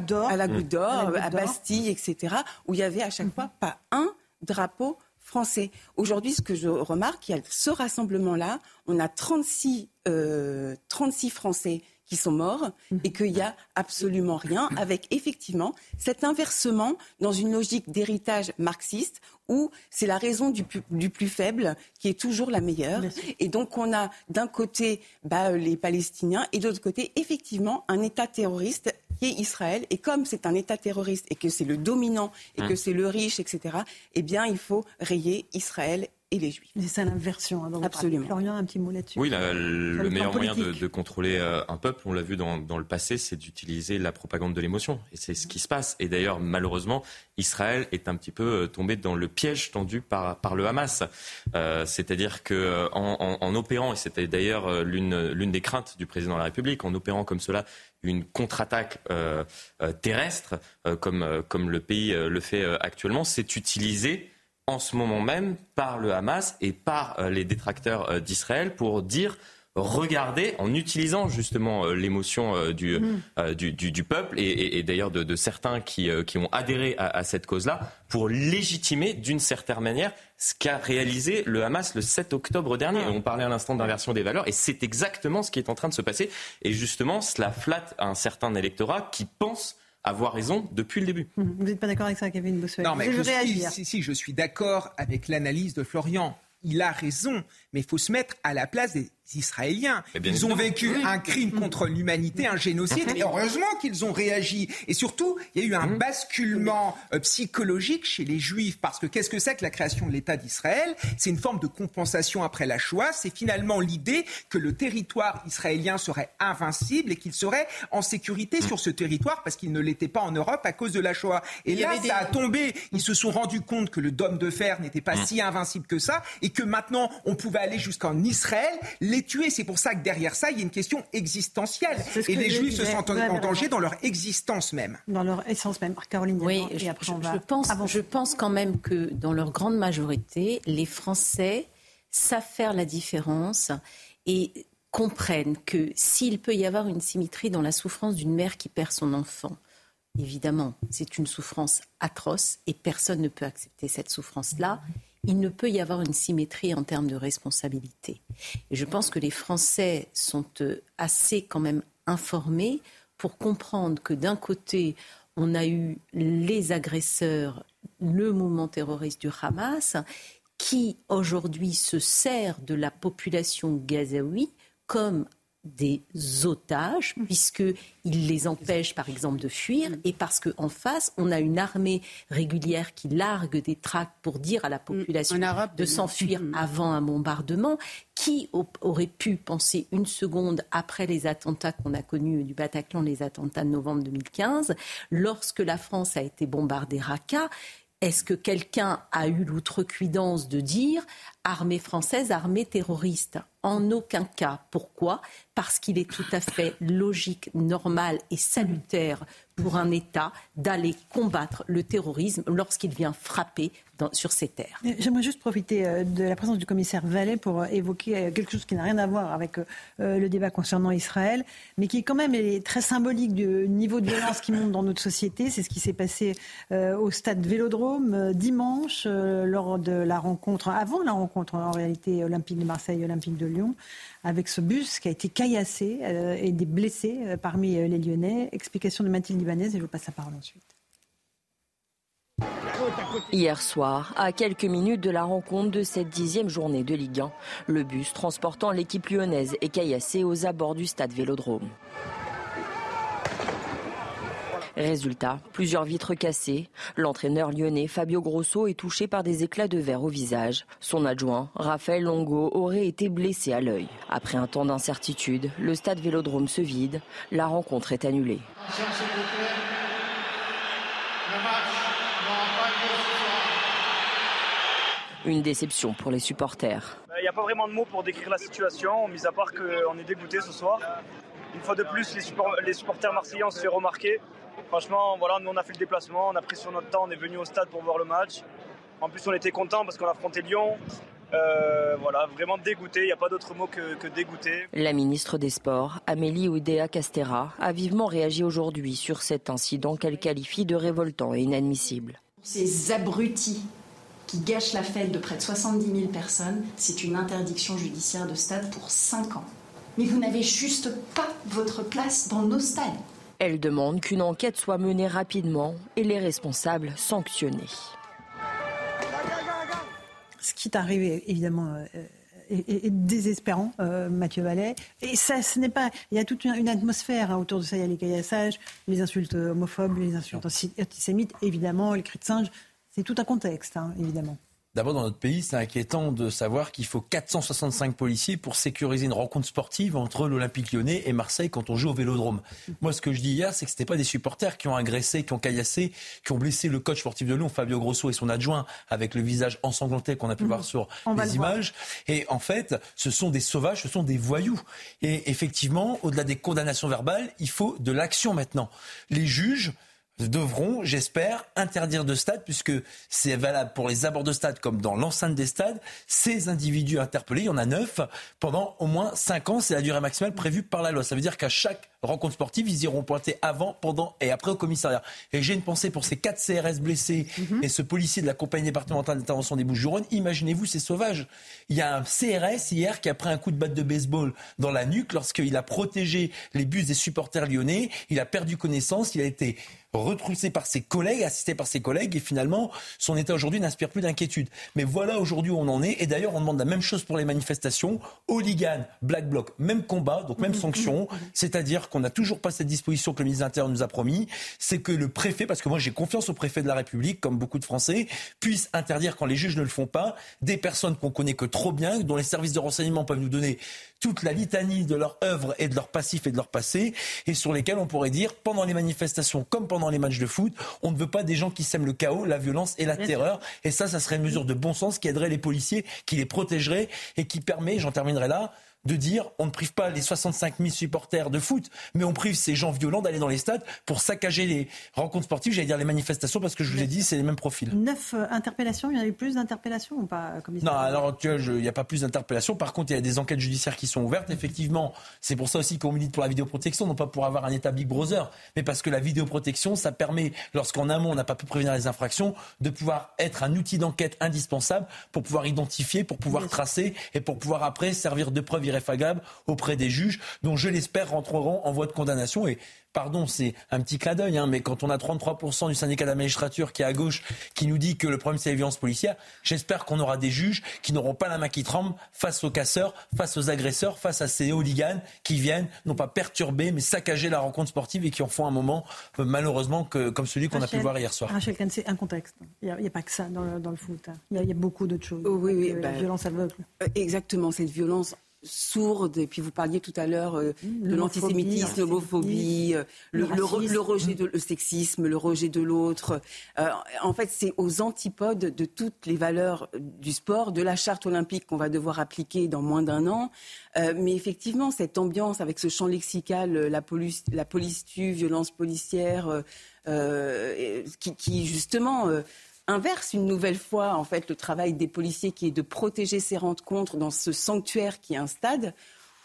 Goutte d'Or, à, à, Bastille, etc., où il y avait à chaque mmh. fois pas un drapeau français. Aujourd'hui, ce que je remarque, il y a ce rassemblement-là, on a 36, 36 euh, Français qui sont morts et qu'il n'y a absolument rien, avec effectivement cet inversement dans une logique d'héritage marxiste où c'est la raison du plus, faible qui est toujours la meilleure. Et donc on a d'un côté bah, les Palestiniens et de l'autre côté effectivement un État terroriste Israël. Et comme c'est un État terroriste et que c'est le dominant et que hum. c'est le riche, etc., eh bien, il faut rayer Israël et les Juifs. C'est ça l'inversion. Hein, Absolument. Florian, un petit mot là-dessus. Oui, le meilleur moyen de, contrôler euh, un peuple, on l'a vu dans, le passé, c'est d'utiliser la propagande de l'émotion. Et c'est ce qui se passe. Et d'ailleurs, malheureusement, Israël est un petit peu euh, tombé dans le piège tendu par, par le Hamas. Euh, c'est-à-dire que en, opérant, et c'était d'ailleurs l'une des craintes du président de la République, en opérant comme cela une contre-attaque terrestre, comme, comme le pays le fait actuellement, c'est utiliser en ce moment même par le Hamas et par euh, les détracteurs euh, d'Israël pour dire regardez, en utilisant justement euh, l'émotion du, mm. du, du, peuple et, d'ailleurs de, certains qui, qui, ont adhéré à, cette cause-là, pour légitimer d'une certaine manière ce qu'a réalisé le Hamas le 7 octobre dernier. On parlait à l'instant d'inversion des valeurs et c'est exactement ce qui est en train de se passer. Et justement, cela flatte un certain électorat qui pense avoir raison depuis le début. Vous n'êtes pas d'accord avec ça, Kevin Bossuet? Non, mais je, suis, si, si, je suis d'accord avec l'analyse de Florian. Il a raison, mais il faut se mettre à la place des Israéliens. Ils ont vécu un crime contre l'humanité, un génocide, et heureusement qu'ils ont réagi. Et surtout, il y a eu un mmh. basculement euh, psychologique chez les Juifs, parce que qu'est-ce que c'est que la création de l'État d'Israël? C'est une forme de compensation après la Shoah. C'est finalement l'idée que le territoire israélien serait invincible et qu'il serait en sécurité mmh. sur ce territoire parce qu'il ne l'était pas en Europe à cause de la Shoah. Et là, ça a tombé. Ils se sont rendus compte que le dôme de fer n'était pas mmh. si invincible que ça et que maintenant on pouvait aller jusqu'en Israël les tuer. C'est pour ça que derrière ça, il y a une question existentielle. Et les Juifs se sentent en, danger dans leur existence même. Dans leur essence même. Caroline, oui, je, je, pense, je pense quand même que dans leur grande majorité, les Français savent faire la différence et comprennent que s'il peut y avoir une symétrie dans la souffrance d'une mère qui perd son enfant, évidemment, c'est une souffrance atroce et personne ne peut accepter cette souffrance-là il ne peut y avoir une symétrie en termes de responsabilité. Et je pense que les Français sont euh, assez quand même informés pour comprendre que d'un côté, on a eu les agresseurs, le mouvement terroriste du Hamas, qui aujourd'hui se sert de la population gazaoui comme des otages, mmh. puisqu'ils les empêchent, par exemple, de fuir, mmh. et parce qu'en face, on a une armée régulière qui largue des tracts pour dire à la mmh. population de s'enfuir avant un bombardement. Qui aurait pu penser une seconde après les attentats qu'on a connus du Bataclan, les attentats de novembre 2015, lorsque la France a été bombardée Raqqa est-ce que quelqu'un a eu l'outrecuidance de dire armée française, armée terroriste. En aucun cas. Pourquoi? Parce qu'il est tout à fait logique, normal et salutaire pour un État d'aller combattre le terrorisme lorsqu'il vient frapper sur ces terres. J'aimerais juste profiter euh, de la présence du commissaire Vallet pour euh, évoquer euh, quelque chose qui n'a rien à voir avec le débat concernant Israël, mais qui quand même est très symbolique du niveau de violence qui monte dans notre société. C'est ce qui s'est passé au stade Vélodrome dimanche lors de la rencontre, avant la rencontre en réalité Olympique de Marseille, Olympique de Lyon, avec ce bus qui a été caillassé et des blessés parmi les Lyonnais. Explication de Mathilde Libanais et je vous passe la parole ensuite. Hier soir, à quelques minutes de la rencontre de cette dixième journée de Ligue 1, le bus transportant l'équipe lyonnaise est caillassé aux abords du stade Vélodrome. Résultat, plusieurs vitres cassées. L'entraîneur lyonnais Fabio Grosso est touché par des éclats de verre au visage. Son adjoint, Raphaël Longo, aurait été blessé à l'œil. Après un temps d'incertitude, le stade Vélodrome se vide. La rencontre est annulée. Une déception pour les supporters. Il n'y a pas vraiment de mots pour décrire la situation, mis à part qu'on est dégoûté ce soir. Une fois de plus, les, supporters marseillais ont se fait remarquer. Franchement, voilà, nous on a fait le déplacement, on a pris sur notre temps, on est venu au stade pour voir le match. En plus, on était content parce qu'on a affronté Lyon. Euh, voilà, vraiment dégoûté, il n'y a pas d'autre mot que, que, dégoûté. La ministre des Sports, Amélie Oudéa Castera, a vivement réagi aujourd'hui sur cet incident qu'elle qualifie de révoltant et inadmissible. Ces abrutis qui gâche la fête de près de 70 000 personnes, c'est une interdiction judiciaire de stade pour 5 ans. Mais vous n'avez juste pas votre place dans nos stades. Elle demande qu'une enquête soit menée rapidement et les responsables sanctionnés. Ce qui est arrivé, évidemment, euh, est, désespérant, euh, Mathieu Vallet. Et ça, ce n'est pas. Il y a toute une, atmosphère hein, autour de ça. Il y a les caillassages, les insultes homophobes, les insultes antisémites, évidemment, les cris de singe. C'est tout un contexte, hein, évidemment. D'abord, dans notre pays, c'est inquiétant de savoir qu'il faut 465 policiers pour sécuriser une rencontre sportive entre l'Olympique lyonnais et Marseille quand on joue au vélodrome. Moi, ce que je dis hier, c'est que ce n'était pas des supporters qui ont agressé, qui ont caillassé, qui ont blessé le coach sportif de Lyon, Fabio Grosso et son adjoint, avec le visage ensanglanté qu'on a pu mmh. voir sur les images. Et en fait, ce sont des sauvages, ce sont des voyous. Et effectivement, au-delà des condamnations verbales, il faut de l'action maintenant. Les juges devront, j'espère, interdire de stade, puisque c'est valable pour les abords de stade comme dans l'enceinte des stades. Ces individus interpellés, il y en a neuf, pendant au moins cinq ans, c'est la durée maximale prévue par la loi. Ça veut dire qu'à chaque rencontre sportive, ils iront pointer avant, pendant et après au commissariat. Et j'ai une pensée pour ces quatre CRS blessés mhm. et ce policier de la compagnie départementale d'intervention des Bouches-du-Rhône. Imaginez-vous, c'est sauvage. Il y a un CRS hier qui a pris un coup de batte de baseball dans la nuque lorsqu'il a protégé les bus des supporters lyonnais. Il a perdu connaissance, il a été retroussé par ses collègues, assisté par ses collègues, et finalement, son état aujourd'hui n'inspire plus d'inquiétude. Mais voilà aujourd'hui où on en est, et d'ailleurs, on demande la même chose pour les manifestations. Hooligans, Black Bloc, même combat, donc même sanction, c'est-à-dire qu'on n'a toujours pas cette disposition que le ministre de l'Intérieur nous a promis, c'est que le préfet, parce que moi j'ai confiance au préfet de la République, comme beaucoup de Français, puisse interdire, quand les juges ne le font pas, des personnes qu'on connaît que trop bien, dont les services de renseignement peuvent nous donner toute la litanie de leur œuvre et de leur passif et de leur passé, et sur lesquels on pourrait dire, pendant les manifestations comme pendant les matchs de foot, on ne veut pas des gens qui sèment le chaos, la violence et la terreur. Et ça, ça serait une mesure de bon sens qui aiderait les policiers, qui les protégerait et qui permet, j'en terminerai là, de dire on ne prive pas les 65 000 supporters de foot, mais on prive ces gens violents d'aller dans les stades pour saccager les rencontres sportives, j'allais dire les manifestations, parce que je vous ai dit, c'est les mêmes profils. Neuf euh, interpellations, il y en a eu plus d'interpellations ou pas Non, alors il n'y a pas plus d'interpellations. Par contre, il y a des enquêtes judiciaires qui sont ouvertes. Effectivement, c'est pour ça aussi qu'on milite pour la vidéoprotection, non pas pour avoir un état Big Brother, mais parce que la vidéoprotection, ça permet, lorsqu'en amont on n'a pas pu prévenir les infractions, de pouvoir être un outil d'enquête indispensable pour pouvoir identifier, pour pouvoir tracer et pour pouvoir après servir de preuve irréfragable auprès des juges, dont je l'espère rentreront en voie de condamnation. Et pardon, c'est un petit clin d'œil, hein, mais quand on a 33% du syndicat de la magistrature qui est à gauche, qui nous dit que le problème c'est la violence policière, j'espère qu'on aura des juges qui n'auront pas la main qui tremble face aux casseurs, face aux agresseurs, face à ces hooligans qui viennent, non pas perturber, mais saccager la rencontre sportive et qui en font un moment, euh, malheureusement, que, comme celui qu'on a pu voir hier soir. Rachel Kahn, c'est un contexte. Il n'y a, pas que ça dans le, foot. Hein. Il y, a, beaucoup d'autres choses. Oh, oui, oui, la bah, violence aveugle. Euh, exactement, cette violence sourde. Et puis vous parliez tout à l'heure euh, de l'antisémitisme, l'homophobie, euh, le, le, rejet de le sexisme, le rejet de l'autre. Euh, en fait, c'est aux antipodes de toutes les valeurs du sport, de la charte olympique qu'on va devoir appliquer dans moins d'un an. mais effectivement, cette ambiance avec ce champ lexical, la police, la police tue, violence policière, qui, qui, justement inverse une nouvelle fois en fait le travail des policiers qui est de protéger ces rencontres dans ce sanctuaire qui est un stade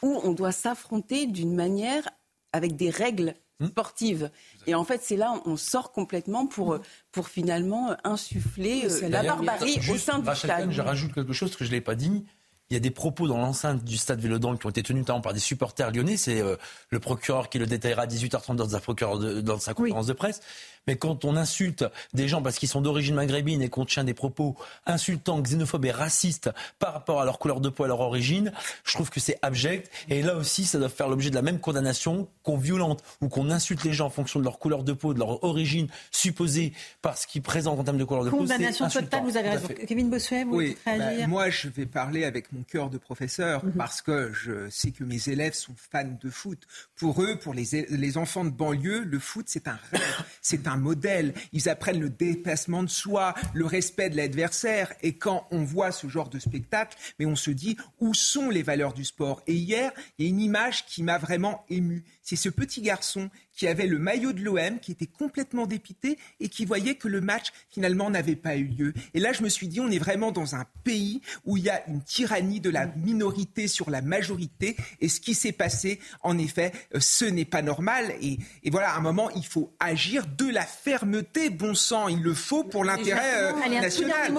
où on doit s'affronter d'une manière avec des règles hmm. sportives. Et en fait, c'est là où on sort complètement pour, pour finalement insuffler euh, la barbarie au sein du stade. Je rajoute quelque chose que je ne l'ai pas dit. Il y a des propos dans l'enceinte du stade Vélodrome qui ont été tenus notamment par des supporters lyonnais. C'est euh, le procureur qui le détaillera à 18h30 dans sa, dans sa conférence de presse. Mais quand on insulte des gens parce qu'ils sont d'origine maghrébine et qu'on tient des propos insultants, xénophobes et racistes par rapport à leur couleur de peau, à leur origine, je trouve que c'est abject. Et là aussi, ça doit faire l'objet de la même condamnation qu'on violente ou qu'on insulte les gens en fonction de leur couleur de peau, de leur origine supposée par ce qu'ils présentent en termes de couleur de peau. Condamnation totale, vous avez raison. Kevin Bossuet, vous oui, bah, Moi, je vais parler avec mon cœur de professeur mhm. parce que je sais que mes élèves sont fans de foot. Pour eux, pour les, les enfants de banlieue, le foot, c'est un rêve, c'est un modèle. Ils apprennent le dépassement de soi, le respect de l'adversaire. Et quand on voit ce genre de spectacle, mais on se dit où sont les valeurs du sport? Et hier, il y a une image qui m'a vraiment ému. C'est ce petit garçon qui avait le maillot de l'OM, qui était complètement dépité et qui voyait que le match finalement n'avait pas eu lieu. Et là, je me suis dit, on est vraiment dans un pays où il y a une tyrannie de la minorité sur la majorité. Et ce qui s'est passé, en effet, euh, ce n'est pas normal. Et, voilà, à un moment, il faut agir de la fermeté, bon sang, il le faut pour l'intérêt euh, national.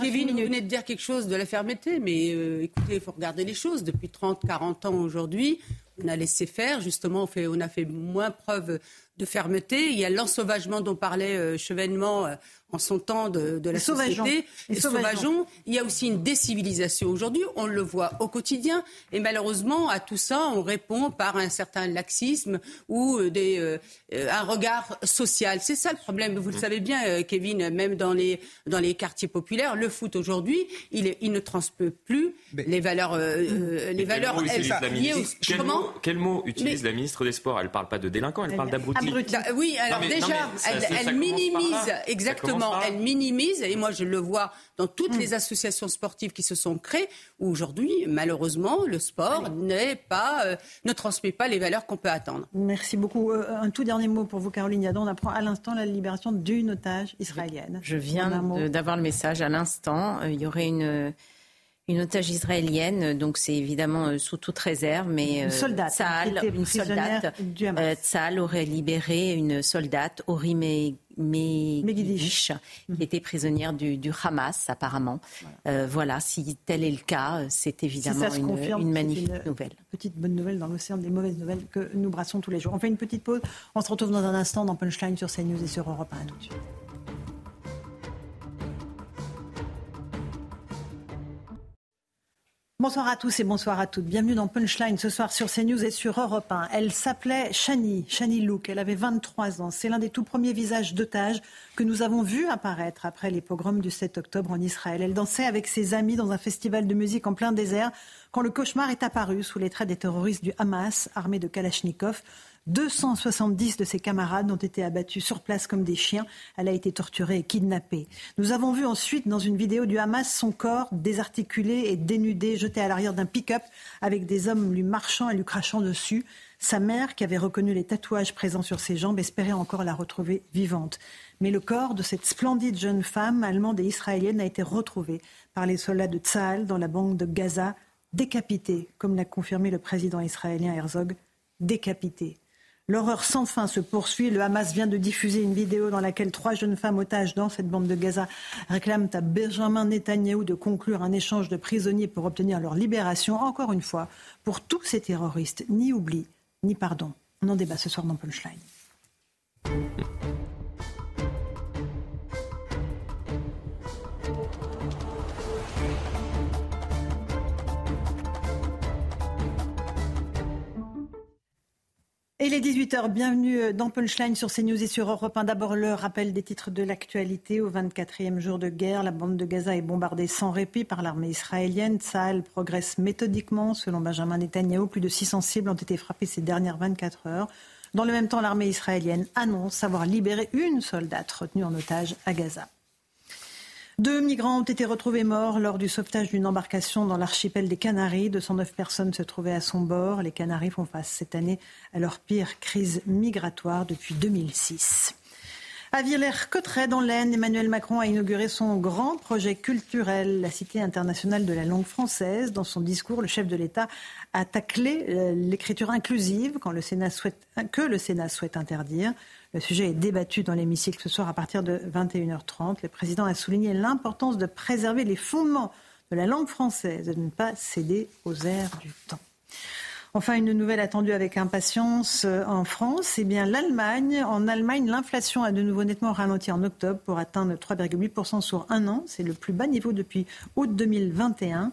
Kevin, vous venez de dire quelque chose de la fermeté, mais euh, écoutez, il faut regarder les choses. Depuis 30, 40 ans aujourd'hui, on a laissé faire, justement, on, fait, on a fait moins preuve de fermeté. Il y a l'ensauvagement dont parlait euh, Chevènement euh, en son temps de, la société. Les sauvageons. Il y a aussi une décivilisation aujourd'hui. On le voit au quotidien. Et malheureusement, à tout ça, on répond par un certain laxisme ou euh, des, euh, un regard social. C'est ça le problème. Vous le mmh. savez bien, euh, Kevin, même dans les, dans les quartiers populaires, le foot aujourd'hui, il, il ne transmet plus les valeurs. les valeurs quel, mot, utilise la ministre des Sports? Elle ne parle pas de délinquants, elle parle d'abrutis. Oui, alors déjà, elle minimise exactement elle minimise, et moi je le vois dans toutes les associations sportives qui se sont créées, où aujourd'hui, malheureusement, le sport n'est pas, euh, ne transmet pas les valeurs qu'on peut attendre. Merci beaucoup. Euh, un tout dernier mot pour vous, Caroline Yadon. On apprend à l'instant la libération d'une otage israélienne. Je viens d'avoir le message à l'instant. Euh, il y aurait une une otage israélienne, donc c'est évidemment sous toute réserve, mais une soldate, une soldate, Tzal aurait libéré une soldate, Orimé Megiddish, qui était prisonnière du, Hamas apparemment. Euh, voilà. si tel est le cas, c'est évidemment une, magnifique nouvelle. Petite bonne nouvelle dans l'océan des mauvaises nouvelles que nous brassons tous les jours. On fait une petite pause. On se retrouve dans un instant dans Punchline sur CNews et sur Europe 1. Tout de suite. Bonsoir à tous et bonsoir à toutes. Bienvenue dans Punchline ce soir sur CNews et sur Europe 1. Elle s'appelait Shani, Shani Look. Elle avait 23 ans. C'est l'un des tout premiers visages d'otages que nous avons vu apparaître après les pogroms du 7 octobre en Israël. Elle dansait avec ses amis dans un festival de musique en plein désert quand le cauchemar est apparu sous les traits des terroristes du Hamas armés de Kalachnikov. 270 de ses camarades ont été abattus sur place comme des chiens. Elle a été torturée et kidnappée. Nous avons vu ensuite dans une vidéo du Hamas son corps désarticulé et dénudé, jeté à l'arrière d'un pick-up avec des hommes lui marchant et lui crachant dessus. Sa mère, qui avait reconnu les tatouages présents sur ses jambes, espérait encore la retrouver vivante. Mais le corps de cette splendide jeune femme allemande et israélienne a été retrouvé par les soldats de Tzahal dans la banque de Gaza, décapité, comme l'a confirmé le président israélien Herzog, décapité. L'horreur sans fin se poursuit. Le Hamas vient de diffuser une vidéo dans laquelle trois jeunes femmes otages dans cette bande de Gaza réclament à Benjamin Netanyahou de conclure un échange de prisonniers pour obtenir leur libération. Encore une fois, pour tous ces terroristes, ni oubli, ni pardon. On en débat ce soir dans Punchline. Et les 18h, bienvenue dans Punchline sur CNews et sur Europe 1. D'abord, le rappel des titres de l'actualité. Au 24e jour de guerre, la bande de Gaza est bombardée sans répit par l'armée israélienne. Tsahal progresse méthodiquement. Selon Benjamin Netanyahu, plus de 600 cibles ont été frappées ces dernières 24 heures. Dans le même temps, l'armée israélienne annonce avoir libéré une soldate retenue en otage à Gaza. Deux migrants ont été retrouvés morts lors du sauvetage d'une embarcation dans l'archipel des Canaries. 209 personnes se trouvaient à son bord. Les Canaries font face cette année à leur pire crise migratoire depuis 2006. À Villers-Cotterêts, dans l'Aisne, Emmanuel Macron a inauguré son grand projet culturel, la Cité internationale de la langue française. Dans son discours, le chef de l'État a taclé euh, l'écriture inclusive quand que le Sénat souhaite interdire. Le sujet est débattu dans l'hémicycle ce soir à partir de 21h30. Le président a souligné l'importance de préserver les fondements de la langue française et de ne pas céder aux airs du temps. Enfin, une nouvelle attendue avec impatience euh, en France, c'est bien l'Allemagne. En Allemagne, l'inflation a de nouveau nettement ralenti en octobre pour atteindre 3,8% sur un an. C'est le plus bas niveau depuis août 2021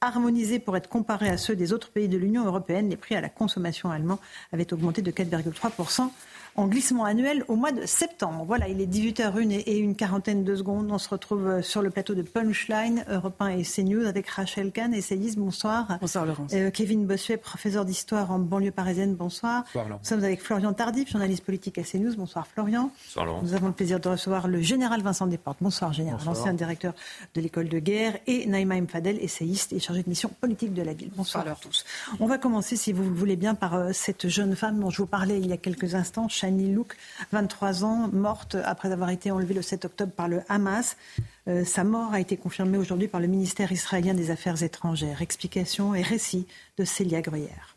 harmonisé pour être comparé à ceux des autres pays de l'Union européenne. Les prix à la consommation allemands avaient augmenté de 4,3% en glissement annuel au mois de septembre. Voilà, il est 18h01 et une quarantaine de secondes. On se retrouve euh, sur le plateau de Punchline, Europe 1 et CNews avec Rachel Kahn, essayiste. Bonsoir. Bonsoir Laurence. Euh, Kevin Bossuet, professeur d'histoire en banlieue parisienne. Bonsoir. Bonsoir Nous sommes avec Florian Tardif, journaliste politique à CNews. Bonsoir Florian. Bonsoir Laurence. Nous avons le plaisir de recevoir le général Vincent Desportes. Bonsoir général, l'ancien directeur de l'école de guerre et Naïma Mfadel, essayiste et chargé de mission politique de la ville. Bonsoir, à tous. On va commencer, si vous le voulez bien, par euh, cette jeune femme dont je vous parlais il y a quelques instants, Shani Louk, 23 ans, morte après avoir été enlevée le 7 octobre par le Hamas. Euh, sa mort a été confirmée aujourd'hui par le ministère israélien des Affaires étrangères. Explication et récit de Célia Gruyère.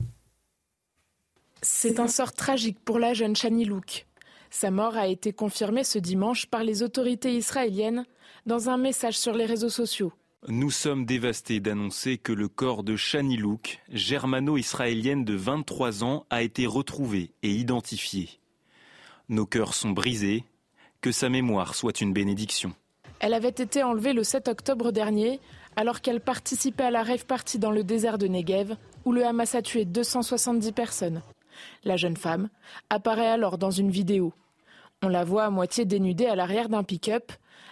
C'est un sort tragique pour la jeune Shani Louk. Sa mort a été confirmée ce dimanche par les autorités israéliennes dans un message sur les réseaux sociaux. Nous sommes dévastés d'annoncer que le corps de Shani Louk, germano-israélienne de 23 ans, a été retrouvé et identifié. Nos cœurs sont brisés. Que sa mémoire soit une bénédiction. Elle avait été enlevée le 7 octobre dernier, alors qu'elle participait à la rave party dans le désert de Negev, où le Hamas a tué 270 personnes. La jeune femme apparaît alors dans une vidéo. On la voit à moitié dénudée à l'arrière d'un pick-up.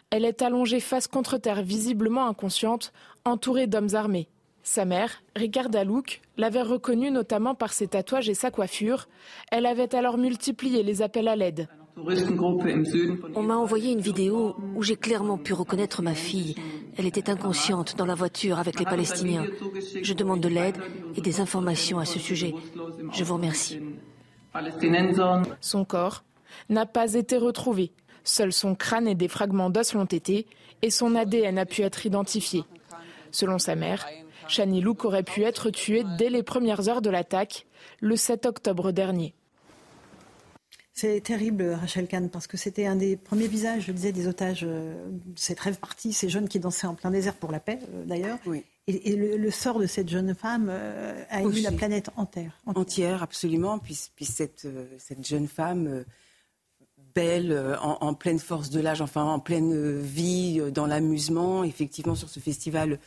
Elle est allongée face contre terre, visiblement inconsciente, entourée d'hommes armés. Sa mère, Ricarda Louk, l'avait reconnue notamment par ses tatouages et sa coiffure. Elle avait alors multiplié les appels à l'aide. On m'a envoyé une vidéo où j'ai clairement pu reconnaître ma fille. Elle était inconsciente dans la voiture avec les Palestiniens. Je demande de l'aide et des informations à ce sujet. Je vous remercie. Son corps n'a pas été retrouvé. Seul son crâne et des fragments d'os l'ont été et son ADN a pu être identifié. Selon sa mère, Shani Louk aurait pu être tuée dès les premières heures de l'attaque, le 7 octobre dernier. C'est terrible, Rachel Kahn, parce que c'était un des premiers visages, je disais, des otages, euh, cette rêve partie, ces jeunes qui dansaient en plein désert pour la paix, euh, d'ailleurs. Et, le, sort de cette jeune femme euh, a ému la planète entière. Entière, absolument. Puis, cette, cette, jeune femme belle, en, en, pleine force de l'âge, enfin en pleine vie, dans l'amusement, effectivement, sur ce festival euh,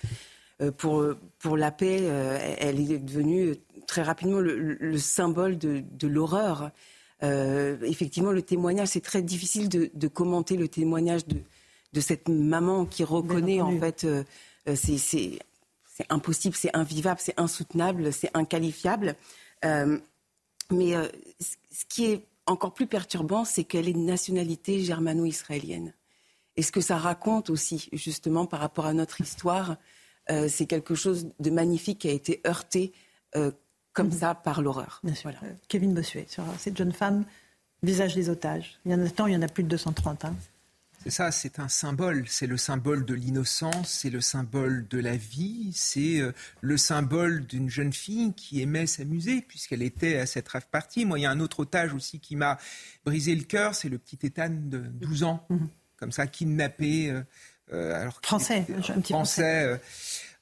pour, pour la paix, euh, elle est devenue très rapidement le, symbole de, l'horreur. Euh, effectivement, le témoignage, c'est très difficile de, commenter le témoignage de, de cette maman qui reconnaît en fait, c'est impossible, c'est invivable, c'est insoutenable, c'est inqualifiable. mais ce qui est encore plus perturbant, c'est qu'elle est de nationalité germano-israélienne. Et ce que ça raconte aussi, justement, par rapport à notre histoire, euh, c'est quelque chose de magnifique qui a été heurté euh, comme mhm. ça par l'horreur. Voilà. Euh, Kevin Bossuet, sur cette jeune femme, visage des otages. Il y en a tant, il y en a plus de 230. Hein. C'est ça, c'est un symbole. C'est le symbole de l'innocence, c'est le symbole de la vie, c'est le symbole d'une jeune fille qui aimait s'amuser puisqu'elle était à cette rêve partie. Moi, il y a un autre otage aussi qui m'a brisé le cœur, c'est le petit Ethan de 12 ans, mhm. comme ça, kidnappé. Euh, alors français, un petit français. Euh,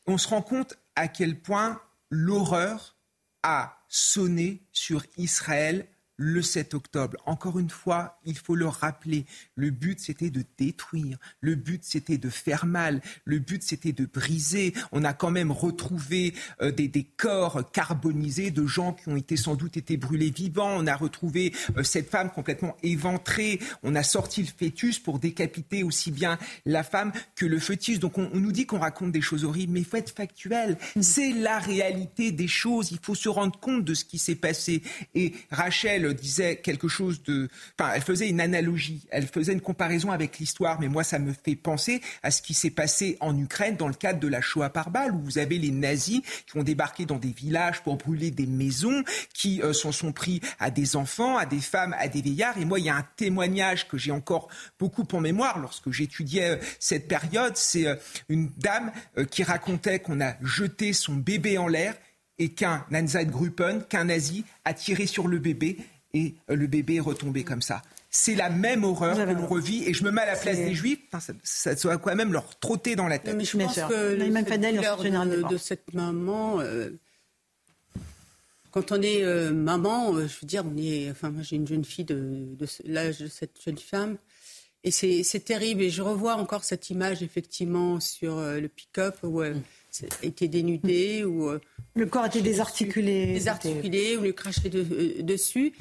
on se rend compte à quel point l'horreur a sonné sur Israël le 7 octobre. Encore une fois, il faut le rappeler, le but c'était de détruire, le but c'était de faire mal, le but c'était de briser. On a quand même retrouvé euh, des, corps carbonisés de gens qui ont été sans doute été brûlés vivants. On a retrouvé euh, cette femme complètement éventrée. On a sorti le fœtus pour décapiter aussi bien la femme que le fœtus. Donc on, nous dit qu'on raconte des choses horribles, mais il faut être factuel. Mm. C'est la réalité des choses. Il faut se rendre compte de ce qui s'est passé. Et Rachel disait quelque chose de... Enfin, elle faisait une analogie, elle faisait une comparaison avec l'histoire, mais moi, ça me fait penser à ce qui s'est passé en Ukraine dans le cadre de la Shoah par balle, où vous avez les nazis qui ont débarqué dans des villages pour brûler des maisons, qui euh, s'en sont pris à des enfants, à des femmes, à des vieillards. Et moi, il y a un témoignage que j'ai encore beaucoup en mémoire lorsque j'étudiais euh, cette période. C'est euh, une dame qui racontait qu'on a jeté son bébé en l'air et qu'un Einsatzgruppen, qu'un nazi, a tiré sur le bébé et euh, le bébé est retombé comme ça. C'est la même horreur que l'on revit et je me mets à la place des Juifs. ça, doit quand même leur trotter dans la tête. Mais je pense que le, de, cette maman, euh, quand on est euh, maman, je veux dire, on est. Enfin, moi, j'ai une jeune fille de, l'âge de cette jeune femme. Et c'est terrible. Et je revois encore cette image, effectivement, sur le pick-up où mm. Était dénudée, où le corps était désarticulé. Désarticulé, ou lui cracher dessus.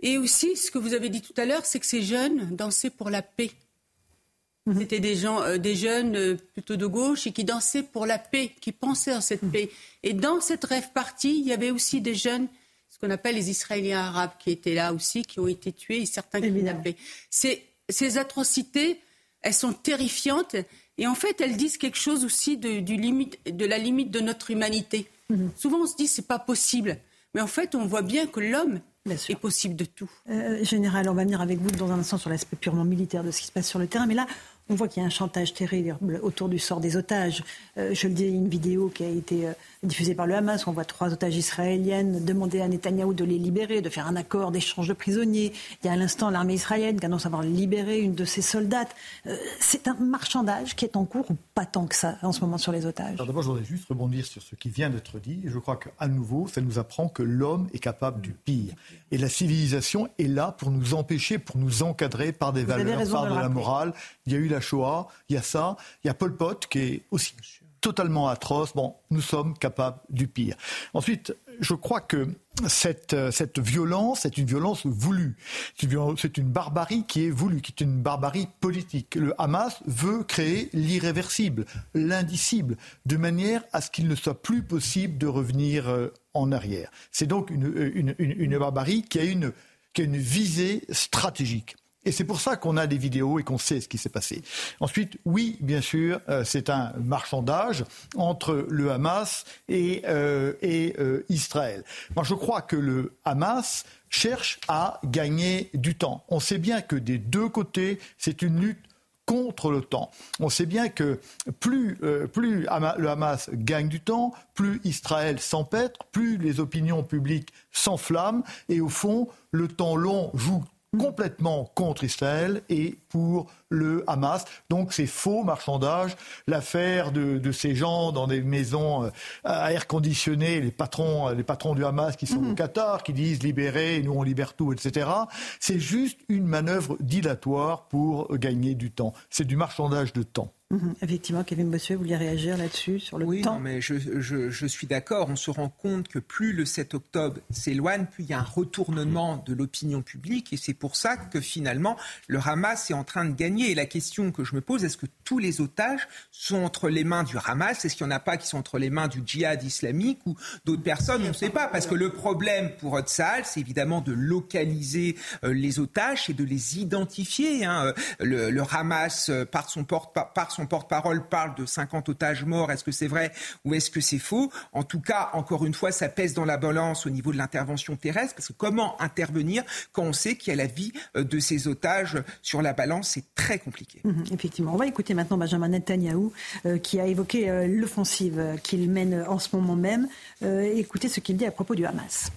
Et aussi, ce que vous avez dit tout à l'heure, c'est que ces jeunes dansaient pour la paix. Mhm. C'était des, gens, euh, des jeunes euh, plutôt de gauche et qui dansaient pour la paix, qui pensaient à cette mhm. paix. Et dans cette rêve partie, il y avait aussi des jeunes, ce qu'on appelle les Israéliens arabes, qui étaient là aussi, qui ont été tués et certains kidnappés. Ces, ces atrocités, elles sont terrifiantes et en fait, elles disent quelque chose aussi de, du limite, de la limite de notre humanité. Mhm. Souvent, on se dit c'est pas possible, mais en fait, on voit bien que l'homme est possible de tout. Euh, général, on va venir avec vous dans un instant sur l'aspect purement militaire de ce qui se passe sur le terrain. Mais là, on voit qu'il y a un chantage terrible autour du sort des otages. Euh, je le dis, une vidéo qui a été euh, diffusée par le Hamas. On voit trois otages israéliennes demander à Netanyahou de les libérer, de faire un accord d'échange de prisonniers. Il y a à l'instant l'armée israélienne qui annonce avoir libéré une de ses soldates. Euh, c'est un marchandage qui est en cours ou pas tant que ça en ce moment sur les otages? D'abord, je voudrais juste rebondir sur ce qui vient d'être dit. Je crois qu'à nouveau, ça nous apprend que l'homme est capable du pire. Et la civilisation est là pour nous empêcher, pour nous encadrer par des valeurs, par de, la morale. Il y a eu la Shoah, il y a ça, il y a Pol Pot qui est aussi totalement atroce. Bon, nous sommes capables du pire. Ensuite, je crois que cette, cette violence est une violence voulue. C'est une barbarie qui est voulue, qui est une barbarie politique. Le Hamas veut créer l'irréversible, l'indicible, de manière à ce qu'il ne soit plus possible de revenir euh, en arrière. C'est donc une, une, barbarie qui a une visée stratégique. Et c'est pour ça qu'on a des vidéos et qu'on sait ce qui s'est passé. Ensuite, oui, bien sûr, euh, c'est un marchandage entre le Hamas et, euh, et euh, Israël. Moi, je crois que le Hamas cherche à gagner du temps. On sait bien que des deux côtés, c'est une lutte contre le temps. On sait bien que plus, plus le Hamas gagne du temps, plus Israël s'empêtre, plus les opinions publiques s'enflamment, et au fond, le temps long joue complètement contre Israël et pour le Hamas. Donc c'est faux marchandage. L'affaire de, ces gens dans des maisons euh, à air conditionné, les patrons, les patrons du Hamas qui sont au mhm. Qatar, qui disent libérer, nous on libère tout, etc. C'est juste une manœuvre dilatoire pour gagner du temps. C'est du marchandage de temps. Mhm. effectivement, Kevin Bossuet, vous vouliez réagir là-dessus, sur le oui, temps Oui, mais je, suis d'accord. On se rend compte que plus le 7 octobre s'éloigne, plus il y a un retournement de l'opinion publique. Et c'est pour ça que finalement, le Hamas est en train de gagner. Et la question que je me pose, est-ce que tous les otages sont entre les mains du Hamas? Est-ce qu'il n'y en a pas qui sont entre les mains du djihad islamique ou d'autres personnes? On ne sait pas. Parce que le problème pour Otsal, c'est évidemment de localiser euh, les otages et de les identifier. Hein. Le, Hamas, euh, par son porte par son porte-parole parle de 50 otages morts. Est-ce que c'est vrai ou est-ce que c'est faux? En tout cas, encore une fois, ça pèse dans la balance au niveau de l'intervention terrestre. Parce que comment intervenir quand on sait qu'il y a la vie euh, de ces otages sur la balance? C'est très compliqué. Mhm, effectivement. On va écouter maintenant Benjamin Netanyahu euh, qui a évoqué euh, l'offensive qu'il mène en ce moment même. écoutez ce qu'il dit à propos du Hamas.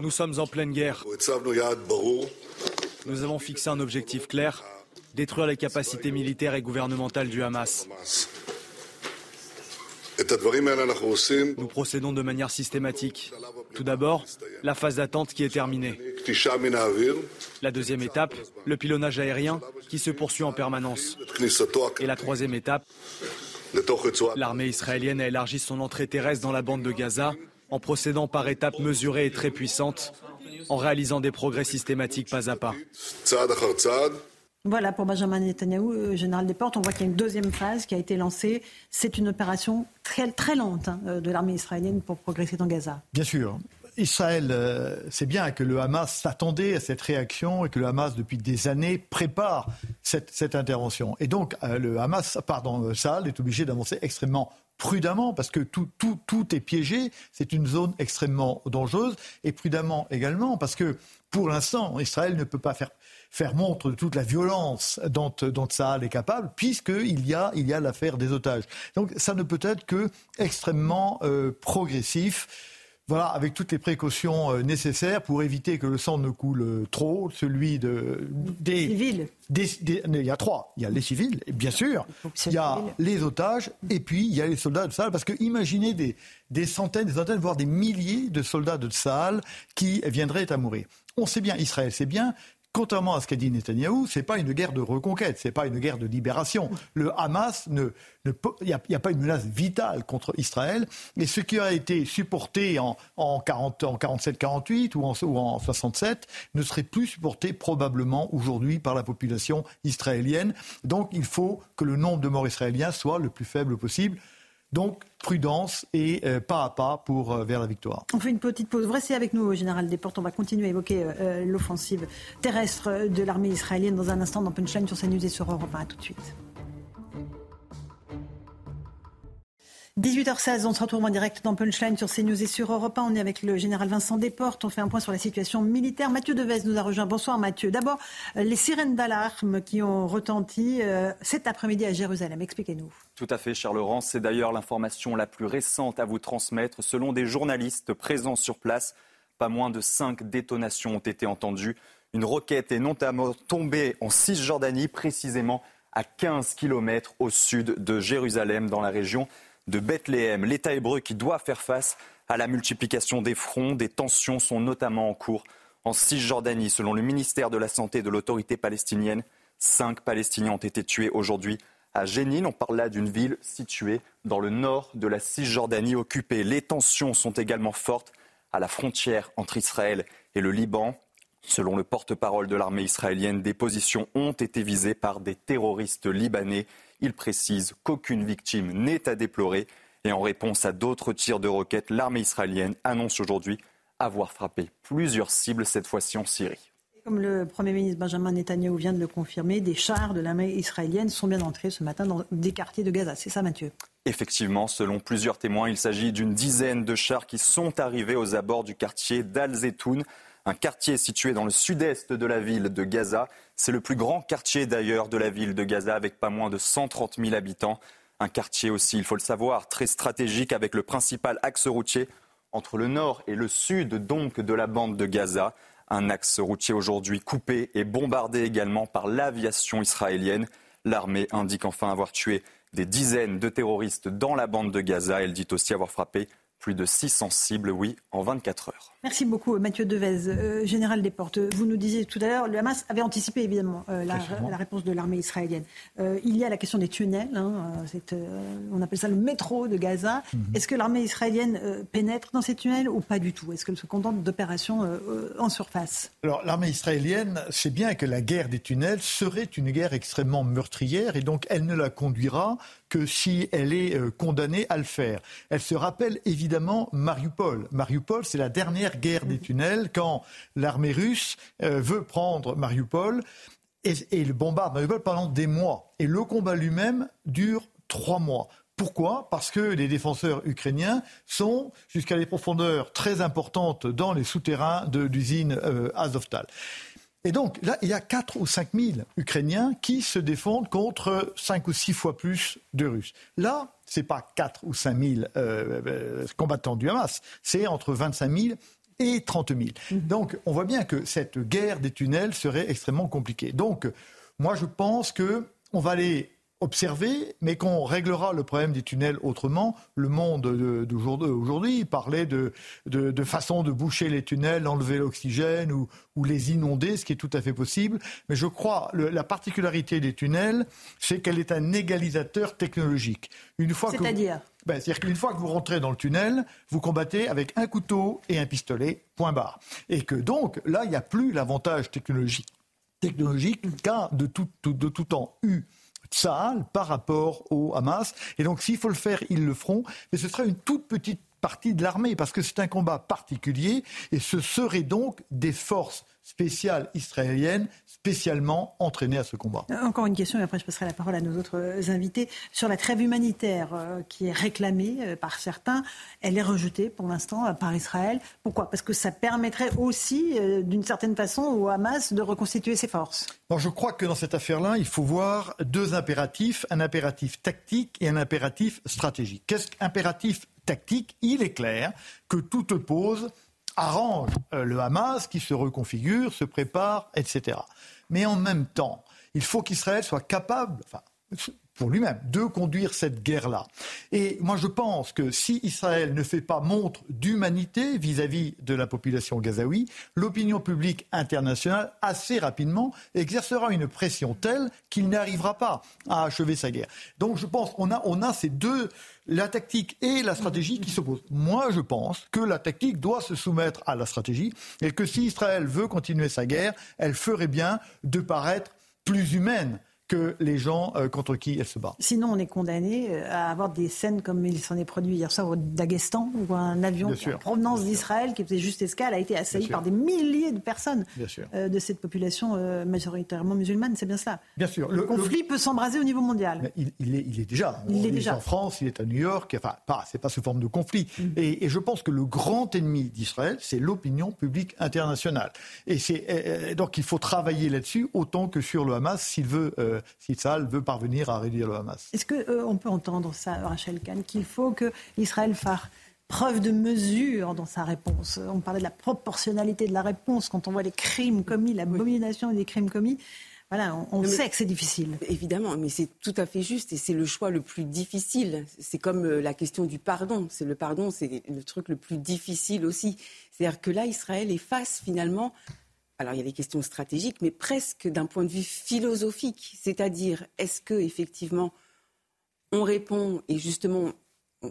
Nous sommes en pleine guerre. Nous avons fixé un objectif clair, détruire les capacités militaires et gouvernementales du Hamas. Nous procédons de manière systématique. Tout d'abord, la phase d'attente qui est terminée. La deuxième étape, le pilonnage aérien qui se poursuit en permanence. Et la troisième étape, l'armée israélienne a élargi son entrée terrestre dans la bande de Gaza en procédant par étapes mesurées et très puissantes, en réalisant des progrès systématiques pas à pas. Voilà pour Benjamin Netanyahu, euh, général des portes. On voit qu'il y a une deuxième phase qui a été lancée. C'est une opération très, très lente hein, euh, de l'armée israélienne pour progresser dans Gaza. Bien sûr. Israël euh, sait bien que le Hamas s'attendait à cette réaction et que le Hamas, depuis des années, prépare cette, intervention. Et donc, le Hamas, pardon, Saal est obligé d'avancer extrêmement prudemment, parce que tout, tout, tout est piégé, c'est une zone extrêmement dangereuse, et prudemment également, parce que pour l'instant, Israël ne peut pas faire faire montre de toute la violence dont, dont Saal est capable, puisqu'il y a, il y a l'affaire des otages. Donc ça ne peut être que extrêmement euh, progressif. Voilà, avec toutes les précautions euh, nécessaires pour éviter que le sang ne coule euh, trop, celui de, des civils. il y a trois. Il y a les civils, bien sûr. Il y a les otages et puis il y a les soldats de Sahel. Parce que imaginez des, des centaines, des centaines, voire des milliers de soldats de Sahel qui viendraient à mourir. On sait bien, Israël sait bien contrairement à ce qu'a dit Netanyahou, ce n'est pas une guerre de reconquête, ce n'est pas une guerre de libération. Le Hamas, il n'y a, pas une menace vitale contre Israël. Et ce qui a été supporté en, en, 47-48 ou en, ou en 67 ne serait plus supporté probablement aujourd'hui par la population israélienne. Donc il faut que le nombre de morts israéliens soit le plus faible possible. Donc, prudence et euh, pas à pas pour, euh, vers la victoire. On fait une petite pause. Vous restez avec nous, Général Desportes. On va continuer à évoquer euh, l'offensive terrestre de l'armée israélienne dans un instant dans Punchline sur CNews et sur Europe 1. tout de suite. 18h16, on se retrouve en direct dans Punchline sur CNews et sur Europe 1. On est avec le général Vincent Desportes. On fait un point sur la situation militaire. Mathieu Devez nous a rejoint. Bonsoir Mathieu. D'abord, les sirènes d'alarme qui ont retenti cet après-midi à Jérusalem. Expliquez-nous. Tout à fait, Charles Laurent. C'est d'ailleurs l'information la plus récente à vous transmettre. Selon des journalistes présents sur place, pas moins de cinq détonations ont été entendues. Une roquette est notamment tombée en Cisjordanie, précisément à 15 km au sud de Jérusalem, dans la région de Bethléem. L'État hébreu qui doit faire face à la multiplication des fronts, des tensions sont notamment en cours en Cisjordanie. Selon le ministère de la Santé de l'autorité palestinienne, cinq Palestiniens ont été tués aujourd'hui à Jénine. On parle là d'une ville située dans le nord de la Cisjordanie occupée. Les tensions sont également fortes à la frontière entre Israël et le Liban. Selon le porte-parole de l'armée israélienne, des positions ont été visées par des terroristes libanais. Il précise qu'aucune victime n'est à déplorer. Et en réponse à d'autres tirs de roquettes, l'armée israélienne annonce aujourd'hui avoir frappé plusieurs cibles, cette fois-ci en Syrie. Comme le Premier ministre Benjamin Netanyahu vient de le confirmer, des chars de l'armée israélienne sont bien entrés ce matin dans des quartiers de Gaza. C'est ça, Mathieu? Effectivement, selon plusieurs témoins, il s'agit d'une dizaine de chars qui sont arrivés aux abords du quartier d'Al-Zetoun, un quartier situé dans le sud-est de la ville de Gaza. C'est le plus grand quartier d'ailleurs de la ville de Gaza avec pas moins de 130 000 habitants. Un quartier aussi, il faut le savoir, très stratégique avec le principal axe routier entre le nord et le sud donc de la bande de Gaza. Un axe routier aujourd'hui coupé et bombardé également par l'aviation israélienne. L'armée indique enfin avoir tué des dizaines de terroristes dans la bande de Gaza. Elle dit aussi avoir frappé plus de 600 cibles, oui, en 24 heures. Merci beaucoup, Mathieu Devez. Euh, général des Portes, vous nous disiez tout à l'heure, le Hamas avait anticipé évidemment euh, la, réponse de l'armée israélienne. Euh, il y a la question des tunnels, hein, on appelle ça le métro de Gaza. Mhm. Est-ce que l'armée israélienne pénètre dans ces tunnels ou pas du tout? Est-ce qu'elle se contente d'opérations en surface? Alors, l'armée israélienne sait bien que la guerre des tunnels serait une guerre extrêmement meurtrière et donc elle ne la conduira que si elle est condamnée à le faire. Elle se rappelle évidemment Mariupol. Mariupol, c'est la dernière guerre des tunnels quand l'armée russe euh, veut prendre Mariupol et, bombarde Mariupol pendant des mois. Et le combat lui-même dure trois mois. Pourquoi? Parce que les défenseurs ukrainiens sont jusqu'à des profondeurs très importantes dans les souterrains de l'usine euh, Azovtal. Et donc là, il y a 4 ou 5 000 Ukrainiens qui se défendent contre 5 ou 6 fois plus de Russes. Là, ce n'est pas 4 ou 5 000 euh, combattants du Hamas, c'est entre 25 000 et 30 000. Mhm. Donc on voit bien que cette guerre des tunnels serait extrêmement compliquée. Donc moi je pense que on va aller observer, mais qu'on réglera le problème des tunnels autrement. Le monde d'aujourd'hui parlait de, de, de, façon de boucher les tunnels, enlever l'oxygène ou, ou, les inonder, ce qui est tout à fait possible. Mais je crois que la particularité des tunnels, c'est qu'elle est un égalisateur technologique. Une fois C'est-à-dire ben, C'est-à-dire qu'une fois que vous rentrez dans le tunnel, vous combattez avec un couteau et un pistolet, point barre. Et que donc, là, il n'y a plus l'avantage technologique, technologique qu'a de tout, de tout temps eu Par rapport au Hamas. Et donc, s'il faut le faire, ils le feront. Mais ce sera une toute petite partie de l'armée, parce que c'est un combat particulier, et ce seraient donc des forces spéciales israéliennes spécialement entraînées à ce combat. Encore une question, et après je passerai la parole à nos autres euh, invités. Sur la trêve humanitaire euh, qui est réclamée euh, par certains, elle est rejetée pour l'instant par Israël. Pourquoi? Parce que ça permettrait aussi, d'une certaine façon, au Hamas de reconstituer ses forces. je crois que dans cette affaire-là, il faut voir deux impératifs, un impératif tactique et un impératif stratégique. Qu'est-ce qu'impératif tactique, il est clair que toute pause arrange euh, le Hamas qui se reconfigure, se prépare, etc. Mais en même temps, il faut qu'Israël soit capable, pour lui-même, de conduire cette guerre-là. Et moi, je pense que si Israël ne fait pas montre d'humanité vis-à-vis de la population gazaoui, l'opinion publique internationale, assez rapidement, exercera une pression telle qu'il n'arrivera pas à achever sa guerre. Donc, je pense qu'on a, on a ces deux, la tactique et la stratégie qui s'opposent. Moi, je pense que la tactique doit se soumettre à la stratégie et que si Israël veut continuer sa guerre, elle ferait bien de paraître plus humaine que les gens euh, contre qui elle se bat. Sinon, on est condamné euh, à avoir des scènes comme il s'en est produit hier soir au Daghestan, où un avion en provenance d'Israël qui faisait juste escale a été assailli par des milliers de personnes euh, de cette population majoritairement musulmane. C'est bien cela. Bien sûr. Le, conflit peut s'embraser au niveau mondial. Il, est, il, est, déjà. Il, est, déjà. en France, il est à New York. Enfin, pas, c'est pas sous forme de conflit. Mm. Et, et, je pense que le grand ennemi d'Israël, c'est l'opinion publique internationale. Et c'est donc il faut travailler là-dessus autant que sur le Hamas s'il veut si Tsahal veut parvenir à réduire le Hamas. Est-ce qu'on euh, peut entendre ça, Rachel Kahn, qu'il faut que Israël fasse preuve de mesure dans sa réponse? On parlait de la proportionnalité de la réponse quand on voit les crimes commis, l'abomination des crimes commis. Voilà, on, sait que c'est difficile. Évidemment, mais c'est tout à fait juste et c'est le choix le plus difficile. C'est comme euh, la question du pardon. C'est le pardon, c'est le truc le plus difficile aussi. C'est-à-dire que là, Israël est face finalement alors il y a des questions stratégiques, mais presque d'un point de vue philosophique, c'est-à-dire est-ce que effectivement on répond et justement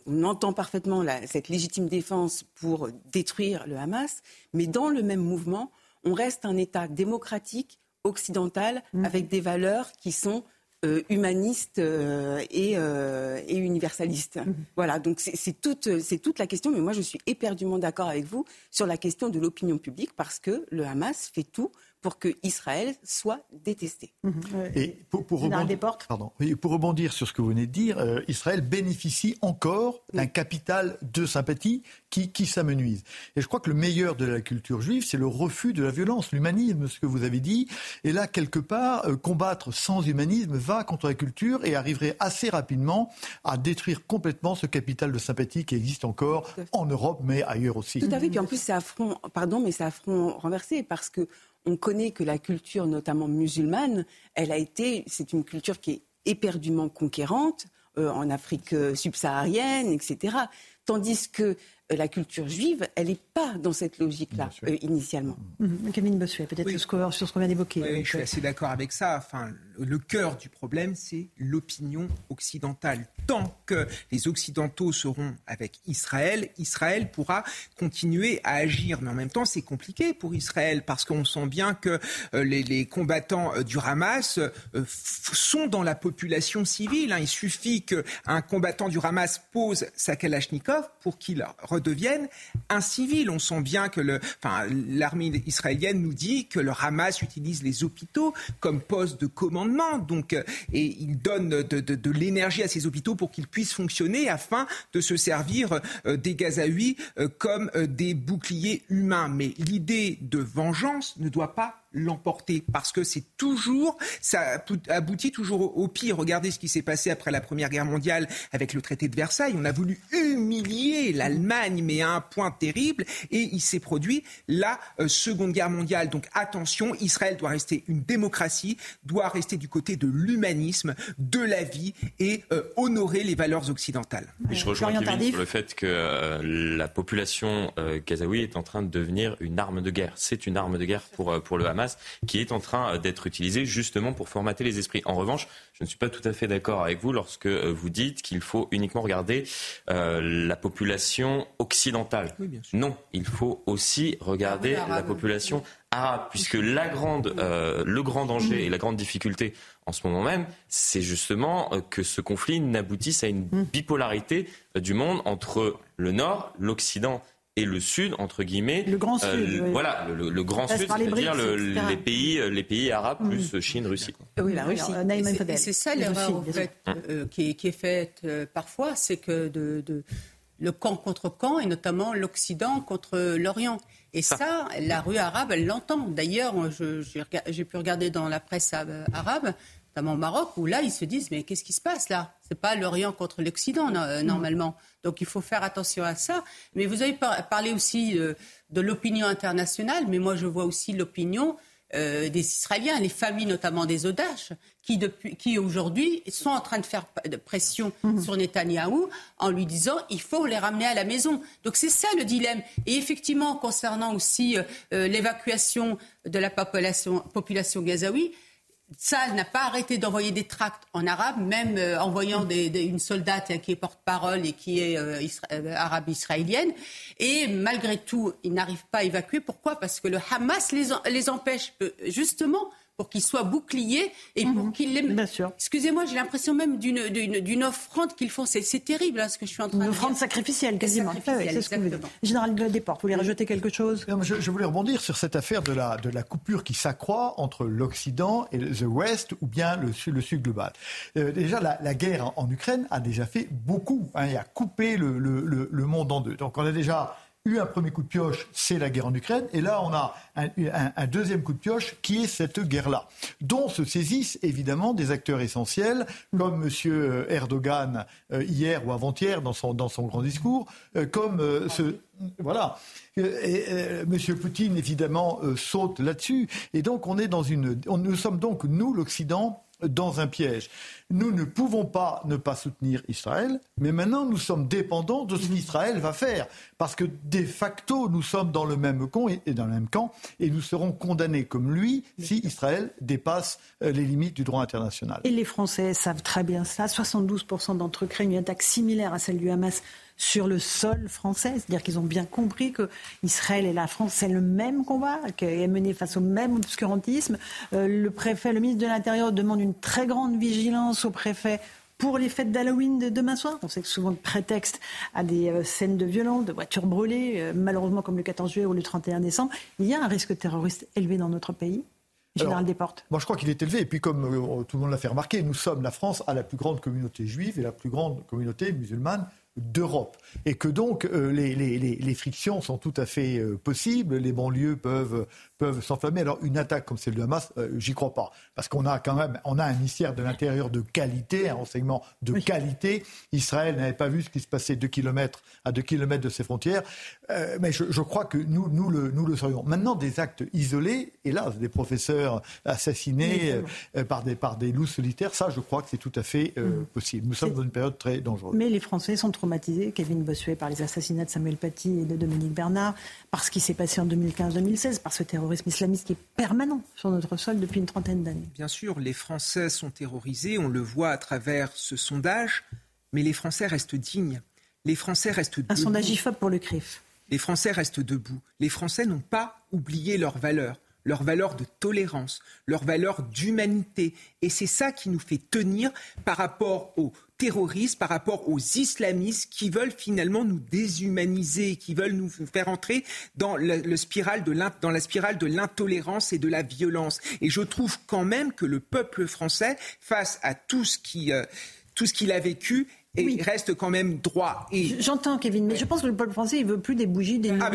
on entend parfaitement cette légitime défense pour détruire le Hamas, mais dans le même mouvement, on reste un État démocratique occidental mmh. avec des valeurs qui sont euh, humaniste euh, euh, et, universaliste. Mhm. Voilà, donc c'est toute, toute la question, mais moi je suis éperdument d'accord avec vous sur la question de l'opinion publique parce que le Hamas fait tout pour que Israël soit détesté. Mhm. Et pour, rebondir, pardon, pour, rebondir, sur ce que vous venez de dire, euh, Israël bénéficie encore d'un capital de sympathie qui, qui s'amenuise. Et je crois que le meilleur de la culture juive, c'est le refus de la violence, l'humanisme, ce que vous avez dit. Et là, quelque part, euh, combattre sans humanisme va contre la culture et arriverait assez rapidement à détruire complètement ce capital de sympathie qui existe encore en Europe, mais ailleurs aussi. Tout à fait. Puis en plus, c'est affront, pardon, mais c'est affront renversé parce que on connaît que la culture, notamment musulmane, elle a été, c'est une culture qui est éperdument conquérante euh, en Afrique euh, subsaharienne, etc. Tandis que la culture juive, elle n'est pas dans cette logique-là initialement. Mmh. Camille Bossuet, peut-être sur, ce qu'on vient d'évoquer. Oui, je suis assez d'accord avec ça. Enfin, le cœur du problème, c'est l'opinion occidentale. Tant que les Occidentaux seront avec Israël, Israël pourra continuer à agir. Mais en même temps, c'est compliqué pour Israël parce qu'on sent bien que euh, les, combattants euh, du Hamas euh, sont dans la population civile. Hein. Il suffit qu'un combattant du Hamas pose sa Kalachnikov pour qu'il redevienne un civil. On sent bien que l'armée israélienne nous dit que le Hamas utilise les hôpitaux comme poste de commande donc, euh, et il donne de, l'énergie à ces hôpitaux pour qu'ils puissent fonctionner afin de se servir euh, des Gazaouis euh, comme des boucliers humains. Mais l'idée de vengeance ne doit pas l'emporter parce que c'est toujours, ça aboutit toujours au pire. Regardez ce qui s'est passé après la Première Guerre mondiale avec le traité de Versailles. On a voulu humilier l'Allemagne, mais à un point terrible, et il s'est produit la euh, Seconde Guerre mondiale. Donc attention, Israël doit rester une démocratie, doit rester du côté de l'humanisme, de la vie et euh, honorer les valeurs occidentales. je rejoins Kevin sur le fait que euh, la population gazaoui est en train de devenir une arme de guerre. C'est une arme de guerre pour, pour le Hamas qui est en train d'être utilisée justement pour formater les esprits. En revanche, je ne suis pas tout à fait d'accord avec vous lorsque vous dites qu'il faut uniquement regarder la population occidentale. non, il faut aussi regarder la population arabe, puisque la grande, euh, le grand danger et la grande difficulté en ce moment même, c'est justement euh, que ce conflit n'aboutisse à une mm. bipolarité euh, du monde entre le Nord, l'Occident et le Sud, entre guillemets. Le Grand Sud. Voilà, le, Grand Sud, c'est-à-dire les pays, les pays arabes mm. plus Chine, Russie. Oui, la Russie. c'est ça l'erreur qui, est faite parfois, c'est que de, de le camp contre camp, et notamment l'Occident contre l'Orient. Et ça, la rue arabe, elle l'entend. D'ailleurs, j'ai pu regarder dans la presse arabe, notamment au Maroc, où là, ils se disent, mais qu'est-ce qui se passe là? C'est pas l'Orient contre l'Occident, euh, normalement. Donc, il faut faire attention à ça. Mais vous avez parlé aussi euh, de l'opinion internationale, mais moi, je vois aussi l'opinion euh, des Israéliens, les familles notamment des otages, qui, depuis, qui aujourd'hui sont en train de faire de pression mhm. sur Netanyahou en lui disant il faut les ramener à la maison. Donc c'est ça le dilemme. Et effectivement, concernant aussi euh, l'évacuation de la population, population gazaoui, ça n'a pas arrêté d'envoyer des tracts en arabe, même euh, envoyant une soldate qui est porte-parole et qui est euh, euh, arabe israélienne. Et malgré tout, ils n'arrivent pas à évacuer. Pourquoi? Parce que le Hamas les, les empêche justement pour qu'il soit bouclier et pour mhm. qu'il les... Bien sûr. Excusez-moi, j'ai l'impression même d'une, d'une, offrande qu'ils font. C'est, terrible hein, ce que je suis en train de dire. Une offrande sacrificielle, quasiment. Sacrificielle, c'est ce que vous Général Desportes, vous voulez rajouter quelque chose? Je, je, voulais rebondir sur cette affaire de la, de la coupure qui s'accroît entre l'Occident et le West ou bien le, le Sud global. Euh, déjà, la, la, guerre en, Ukraine a déjà fait beaucoup. Hein, il a coupé le, le, le monde en deux. Donc on a déjà eu un premier coup de pioche, c'est la guerre en Ukraine, et là on a un, deuxième coup de pioche qui est cette guerre-là, dont se saisissent évidemment des acteurs essentiels, comme M. Erdogan euh, hier ou avant-hier dans son, grand discours, euh, comme euh. Voilà. Poutine, évidemment, saute là-dessus. Et donc, on est dans une. nous sommes donc, nous, l'Occident, dans un piège. Nous ne pouvons pas ne pas soutenir Israël, mais maintenant nous sommes dépendants de ce qu'Israël va faire, parce que de facto nous sommes dans le même camp et, dans le même camp, et nous serons condamnés comme lui si Israël dépasse euh, les limites du droit international. Et les Français savent très bien ça. 72% d'entre eux craignent une attaque similaire à celle du Hamas sur le sol français. C'est-à-dire qu'ils ont bien compris que Israël et la France, c'est le même combat, qui est mené face au même obscurantisme. Euh, le préfet, le ministre de l'Intérieur demande une très grande vigilance au préfet pour les fêtes d'Halloween de demain soir. On sait que souvent le prétexte à des euh, scènes de violence, de voitures brûlées, euh, malheureusement comme le 14 juillet ou le 31 décembre. Il y a un risque terroriste élevé dans notre pays. Général Desportes. Moi, je crois qu'il est élevé. Et puis, comme tout le monde l'a fait remarquer, nous sommes, la France, à la plus grande communauté juive et la plus grande communauté musulmane d'Europe. Et que donc euh, les, les, les, frictions sont tout à fait euh, possibles, les banlieues peuvent, peuvent s'enflammer. Alors une attaque comme celle de Hamas, euh, j'y crois pas. Parce qu'on a quand même on a un ministère de l'Intérieur de qualité, un renseignement de qualité. Israël n'avait pas vu ce qui se passait deux kilomètres à deux kilomètres de ses frontières. mais je, je, crois que nous, nous, le, nous le serions. Maintenant, des actes isolés, hélas, des professeurs assassinés par, des, par des loups solitaires, ça, je crois que c'est tout à fait mm. possible. Nous sommes dans une période très dangereuse. Mais les Français sont trop traumatisé, Kevin Bossuet, par les assassinats de Samuel Paty et de Dominique Bernard, par ce qui s'est passé en 2015-2016, par ce terrorisme islamiste qui est permanent sur notre sol depuis une trentaine d'années. Bien sûr, les Français sont terrorisés, on le voit à travers ce sondage, mais les Français restent dignes. Les Français restent debout. Un sondage IFOP pour le CRIF. Les Français restent debout. Les Français n'ont pas oublié leurs valeurs leur valeur de tolérance, leur valeur d'humanité. Et c'est ça qui nous fait tenir par rapport aux terroristes, par rapport aux islamistes qui veulent finalement nous déshumaniser, qui veulent nous faire entrer dans, le, spirale de dans la spirale de l'intolérance et de la violence. Et je trouve quand même que le peuple français, face à tout ce qui, euh, tout ce qu'il a vécu, et reste quand même droit. Et... J'entends, Kevin, mais je pense que le peuple français, il veut plus des bougies, des ah,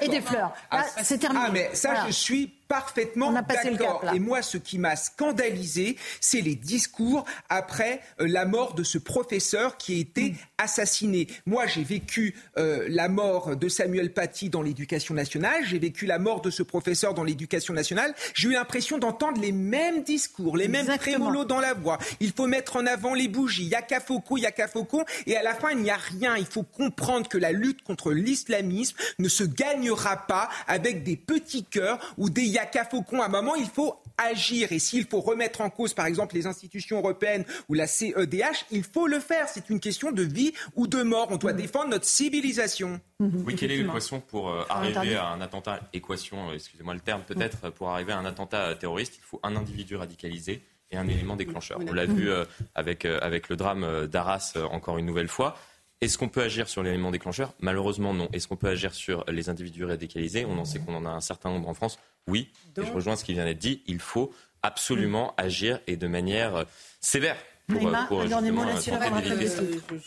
et des fleurs. Ah, c'est terminé. Ah, mais ça, je suis parfaitement d'accord. Et moi, ce qui m'a scandalisé, c'est les discours après euh, la mort de ce professeur qui a été mm. assassiné. Moi, j'ai vécu euh, la mort de Samuel Paty dans l'éducation nationale, j'ai vécu la mort de ce professeur dans l'éducation nationale. J'ai eu l'impression d'entendre les mêmes discours, les mêmes trémolos dans la voix. Il faut mettre en avant les bougies. Yaka Foko, Yaka Foko. Et à la fin, il n'y a rien. Il faut comprendre que la lutte contre l'islamisme ne se gagnera pas avec des petits cœurs ou des Yaka Faucon. À un moment, il faut agir. Et s'il faut remettre en cause, par exemple, les institutions européennes ou la CEDH, il faut le faire. C'est une question de vie ou de mort. On doit mhm. défendre notre civilisation. Mhm. Oui, quelle est l'équation pour euh, arriver à un attentat Équation, euh, excusez-moi le terme, peut-être, mhm. pour arriver à un attentat terroriste, il faut un individu radicalisé et un élément déclencheur. On l'a vu euh, avec, avec le drame d'Arras encore une nouvelle fois. Est-ce qu'on peut agir sur l'élément déclencheur? Malheureusement, non. Est-ce qu'on peut agir sur les individus radicalisés? On en sait qu'on en a un certain nombre en France. Oui. Et je rejoins ce qui vient d'être dit. Il faut absolument agir et de manière euh, sévère. Pour, euh, pour euh,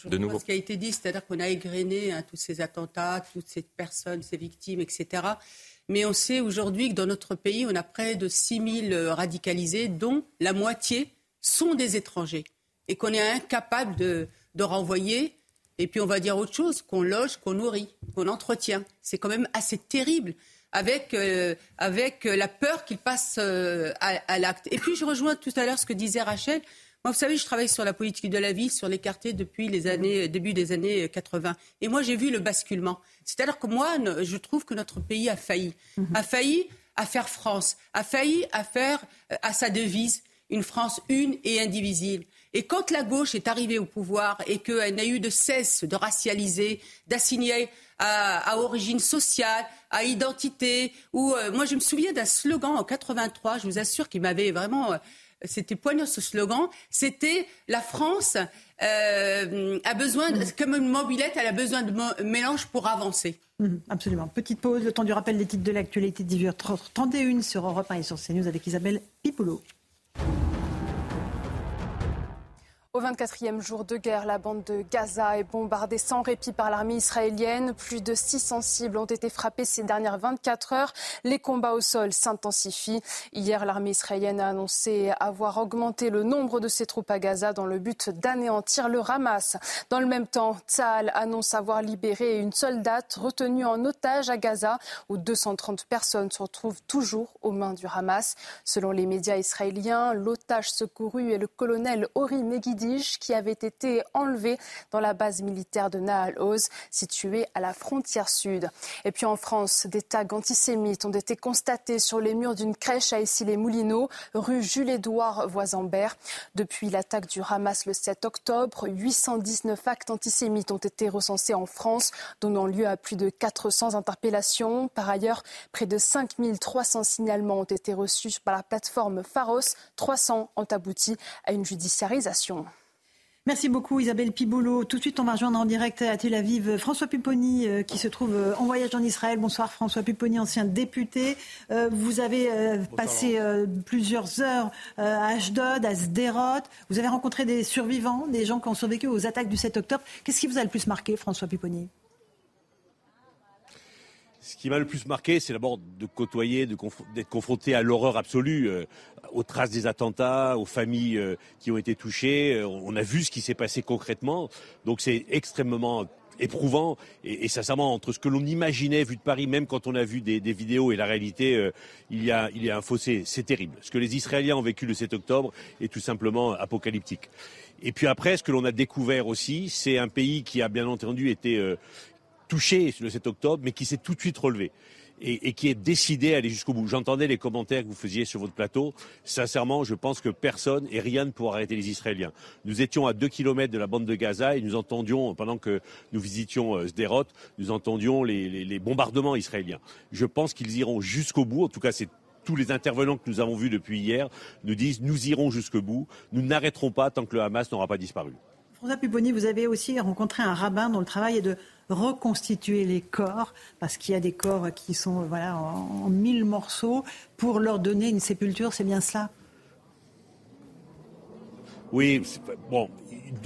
de nouveau. Ce qui a été dit, c'est-à-dire qu'on a égrené hein, tous ces attentats, toutes ces personnes, ces victimes, etc. Mais on sait aujourd'hui que dans notre pays, on a près de 6 000 radicalisés, dont la moitié sont des étrangers. Et qu'on est incapable de, de renvoyer et puis on va dire autre chose, qu'on loge, qu'on nourrit, qu'on entretient. C'est quand même assez terrible avec, euh, avec la peur qu'il passe euh, à, l'acte. Et puis je rejoins tout à l'heure ce que disait Rachel. Moi, vous savez, je travaille sur la politique de la vie, sur les quartiers depuis les années, début des années 80. Et moi, j'ai vu le basculement. C'est-à-dire que moi, je trouve que notre pays a failli. Mhm. A failli à faire France, a failli à faire euh, à sa devise une France une et indivisible. Et quand la gauche est arrivée au pouvoir et qu'elle n'a eu de cesse de racialiser, d'assigner à, origine sociale, à identité, ou euh, moi je me souviens d'un slogan en 83, je vous assure qu'il m'avait vraiment... Euh, c'était poignant ce slogan, c'était la France euh, a besoin, comme une mobilette, elle a besoin de mélange pour avancer. Mmh, absolument. Petite pause, le temps du rappel des titres de l'actualité 18h31 sur Europe 1 et sur CNews avec Isabelle Pipoulot. Au 24e jour de guerre, la bande de Gaza est bombardée sans répit par l'armée israélienne. Plus de 600 cibles ont été frappées ces dernières 24 heures. Les combats au sol s'intensifient. Hier, l'armée israélienne a annoncé avoir augmenté le nombre de ses troupes à Gaza dans le but d'anéantir le Hamas. Dans le même temps, Tzahal annonce avoir libéré une soldate retenue en otage à Gaza, où 230 personnes se retrouvent toujours aux mains du Hamas. Selon les médias israéliens, l'otage secouru est le colonel Ori Qui avait été enlevé dans la base militaire de Nahal Oz, située à la frontière sud. Et puis en France, des tags antisémites ont été constatés sur les murs d'une crèche à Issy-les-Moulineaux, rue Jules-Édouard Voisambert. Depuis l'attaque du Hamas le 7 octobre, 819 actes antisémites ont été recensés en France, donnant lieu à plus de 400 interpellations. Par ailleurs, près de 5300 signalements ont été reçus par la plateforme Pharos. 300 ont abouti à une judiciarisation. Merci beaucoup Isabelle Piboulot. Tout de suite, on va rejoindre en direct à Tel Aviv François Pupponi euh, qui se trouve euh, en voyage en Israël. Bonsoir François Pupponi, ancien député. Euh, vous avez passé plusieurs heures à Ashdod, à Sderot. Vous avez rencontré des survivants, des gens qui ont survécu aux attaques du 7 octobre. Qu'est-ce qui vous a le plus marqué, François Pupponi? Ce qui m'a le plus marqué, c'est d'abord de côtoyer, d'être confronté à l'horreur absolue, euh, aux traces des attentats, aux familles euh, qui ont été touchées. Euh, on a vu ce qui s'est passé concrètement. Donc c'est extrêmement éprouvant et, sincèrement entre ce que l'on imaginait vu de Paris, même quand on a vu des, vidéos et la réalité, il, y a, il y a un fossé. C'est terrible. Ce que les Israéliens ont vécu le 7 octobre est tout simplement apocalyptique. Et puis après, ce que l'on a découvert aussi, c'est un pays qui a bien entendu été touché le 7 octobre, mais qui s'est tout de suite relevé. Et, qui est décidé à aller jusqu'au bout. J'entendais les commentaires que vous faisiez sur votre plateau. Sincèrement, je pense que personne et rien ne pourra arrêter les Israéliens. Nous étions à deux kilomètres de la bande de Gaza et nous entendions, pendant que nous visitions euh, Sderot, nous entendions les, les bombardements israéliens. Je pense qu'ils iront jusqu'au bout. En tout cas, c'est tous les intervenants que nous avons vus depuis hier nous disent nous irons jusqu'au bout. Nous n'arrêterons pas tant que le Hamas n'aura pas disparu. François vous avez aussi rencontré un rabbin dont le travail est de reconstituer les corps, parce qu'il y a des corps qui sont voilà, en, mille morceaux, pour leur donner une sépulture, c'est bien cela? Oui, bon,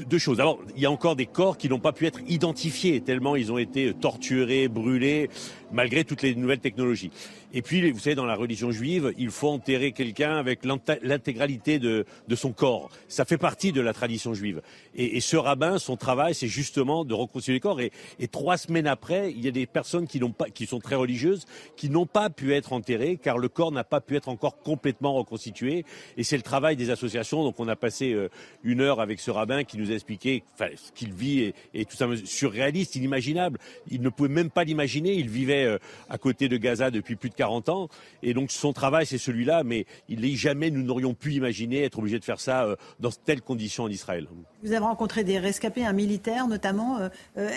deux choses. D'abord, il y a encore des corps qui n'ont pas pu être identifiés, tellement ils ont été torturés, brûlés. malgré toutes les nouvelles technologies. Et puis, vous savez, dans la religion juive, il faut enterrer quelqu'un avec l'intégralité de, son corps. Ça fait partie de la tradition juive. Et, ce rabbin, son travail, c'est justement de reconstruire les corps. Et, trois semaines après, il y a des personnes qui, pas, qui sont très religieuses, qui n'ont pas pu être enterrées, car le corps n'a pas pu être encore complètement reconstitué. Et c'est le travail des associations. Donc, on a passé euh, une heure avec ce rabbin qui nous a expliqué ce qu'il vit et, tout ça surréaliste, inimaginable. Il ne pouvait même pas l'imaginer. Il vivait euh, à côté de Gaza depuis plus de 40 ans. Et donc son travail, c'est celui-là, mais il n'est jamais, nous n'aurions pu imaginer être obligé de faire ça euh, dans telles conditions en Israël. Vous avez rencontré des rescapés, un militaire notamment. Euh, euh,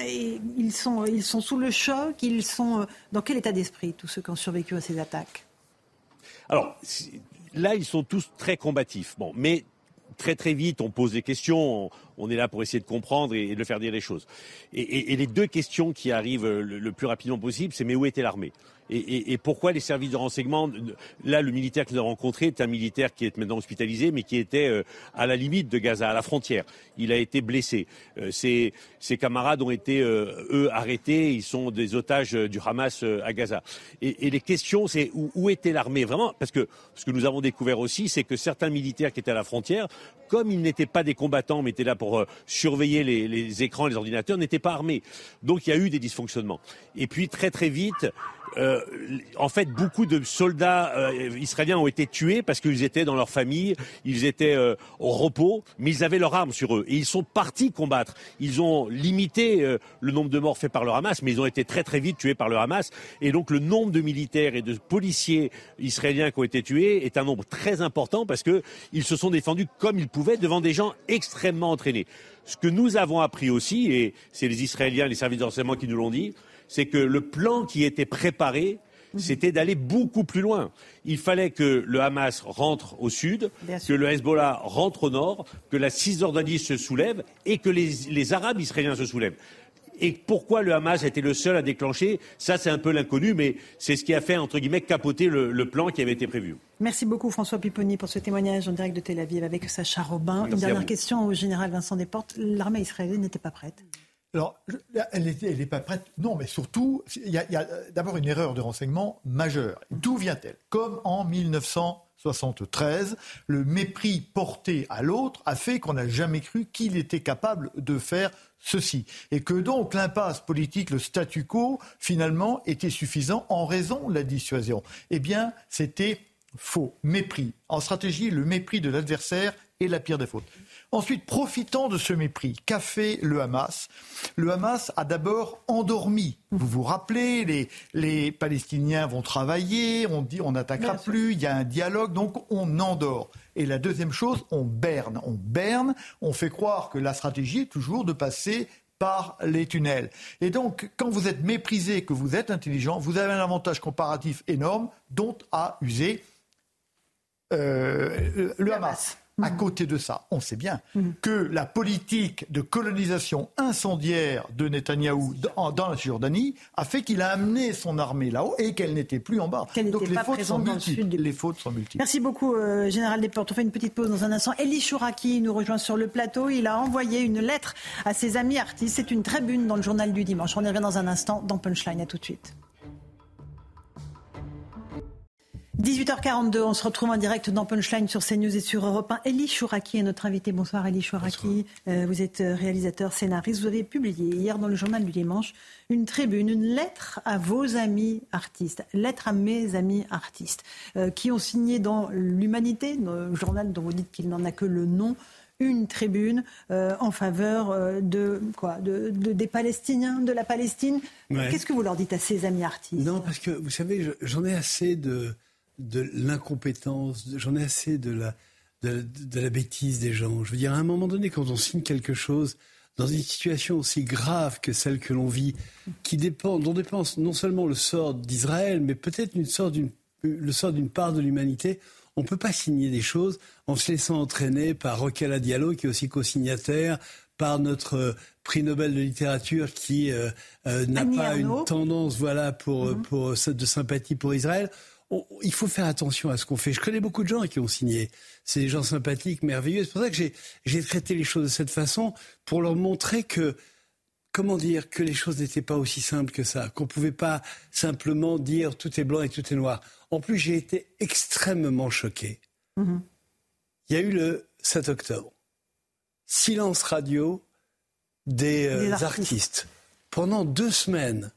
ils, sont, ils sont sous le choc. Ils sont dans quel état d'esprit, tous ceux qui ont survécu à ces attaques? Alors, là, ils sont tous très combatifs. Bon, mais très très vite, on pose des questions, on, est là pour essayer de comprendre et, de faire dire les choses. Et, les deux questions qui arrivent le plus rapidement possible, c'est mais où était l'armée? Et, et, pourquoi les services de renseignement Là, le militaire nous avons rencontré est un militaire qui est maintenant hospitalisé, mais qui était euh, à la limite de Gaza, à la frontière. Il a été blessé. Euh, ses, ses, camarades ont été, euh, eux, arrêtés. Ils sont des otages du Hamas à Gaza. Et, et les questions, c'est où, où, était l'armée? Vraiment, parce que ce que nous avons découvert aussi, c'est que certains militaires qui étaient à la frontière, comme ils n'étaient pas des combattants, mais étaient là pour surveiller les, les écrans, les ordinateurs, n'étaient pas armés. Donc il y a eu des dysfonctionnements. Et puis très très vite, euh, en fait, beaucoup de soldats euh, israéliens ont été tués parce qu'ils étaient dans leur famille, ils étaient euh, au repos, mais ils avaient leurs armes sur eux et ils sont partis combattre. Ils ont limité le nombre de morts faits par le Hamas, mais ils ont été très très vite tués par le Hamas. Et donc le nombre de militaires et de policiers israéliens qui ont été tués est un nombre très important parce que ils se sont défendus comme ils pouvaient devant des gens extrêmement entraînés. Ce que nous avons appris aussi, et c'est les Israéliens, les services de renseignement qui nous l'ont dit, c'est que le plan qui était préparé, c'était d'aller beaucoup plus loin. Il fallait que le Hamas rentre au sud, que le Hezbollah rentre au nord, que la Cisjordanie se soulève et que les, Arabes israéliens se soulèvent. Et pourquoi le Hamas était le seul à déclencher Ça, c'est un peu l'inconnu, mais c'est ce qui a fait, entre guillemets, capoter le, plan qui avait été prévu. Merci beaucoup, François Pipponi, pour ce témoignage en direct de Tel Aviv avec Sacha Robin. Une dernière question au général Vincent Desportes. L'armée israélienne n'était pas prête alors, elle n'est pas prête. Non, mais surtout, il y a, a d'abord une erreur de renseignement majeure. D'où vient-elle? Comme en 1973, le mépris porté à l'autre a fait qu'on n'a jamais cru qu'il était capable de faire ceci. Et que donc l'impasse politique, le statu quo, finalement, était suffisant en raison de la dissuasion. Eh bien, c'était faux. Mépris. En stratégie, le mépris de l'adversaire est la pire des fautes. Ensuite, profitant de ce mépris, qu'a fait le Hamas Le Hamas a d'abord endormi. Vous vous rappelez, les, les Palestiniens vont travailler, on dit on n'attaquera plus, il y a un dialogue, donc on endort. Et la deuxième chose, on berne. On berne, on fait croire que la stratégie est toujours de passer par les tunnels. Et donc, quand vous êtes méprisé, que vous êtes intelligent, vous avez un avantage comparatif énorme dont a usé euh, le Hamas. À côté de ça, on sait bien que la politique de colonisation incendiaire de Netanyahou dans, la Jordanie a fait qu'il a amené son armée là-haut et qu'elle n'était plus en bas. Donc les fautes, sont multiples. les fautes sont multiples. Merci beaucoup, euh, Général Desportes. On fait une petite pause dans un instant. Elie Chouraki nous rejoint sur le plateau. Il a envoyé une lettre à ses amis artistes. C'est une tribune dans le journal du dimanche. On y revient dans un instant dans Punchline. À tout de suite. 18h42, on se retrouve en direct dans Punchline sur CNews et sur Europe 1. Elie Chouraki est notre invité. Bonsoir Elie Chouraki. Euh, vous êtes euh, réalisateur, scénariste. Vous avez publié hier dans le journal du dimanche une tribune, une lettre à vos amis artistes, lettre à mes amis artistes, euh, qui ont signé dans l'Humanité, le journal dont vous dites qu'il n'en a que le nom, une tribune en faveur de quoi de, des Palestiniens, de la Palestine. Qu'est-ce que vous leur dites à ces amis artistes? Non, parce que vous savez, j'en ai assez de de l'incompétence, j'en ai assez de la, de, la bêtise des gens. Je veux dire, à un moment donné, quand on signe quelque chose, dans une situation aussi grave que celle que l'on vit, qui dépend, dont dépend non seulement le sort d'Israël, mais peut-être une sorte d'une, le sort d'une part de l'humanité, on ne peut pas signer des choses en se laissant entraîner par Roquela Diallo, qui est aussi co-signataire, par notre euh, prix Nobel de littérature qui euh, euh, n'a pas une tendance voilà, pour, mm-hmm. pour, de sympathie pour Israël il faut faire attention à ce qu'on fait. Je connais beaucoup de gens qui ont signé. C'est des gens sympathiques, merveilleux. C'est pour ça que j'ai traité les choses de cette façon, pour leur montrer que comment dire que les choses n'étaient pas aussi simples que ça, qu'on ne pouvait pas simplement dire tout est blanc et tout est noir. En plus, j'ai été extrêmement choqué. Mhm. Il y a eu le 7 octobre. Silence radio des, euh, artistes. Pendant deux semaines.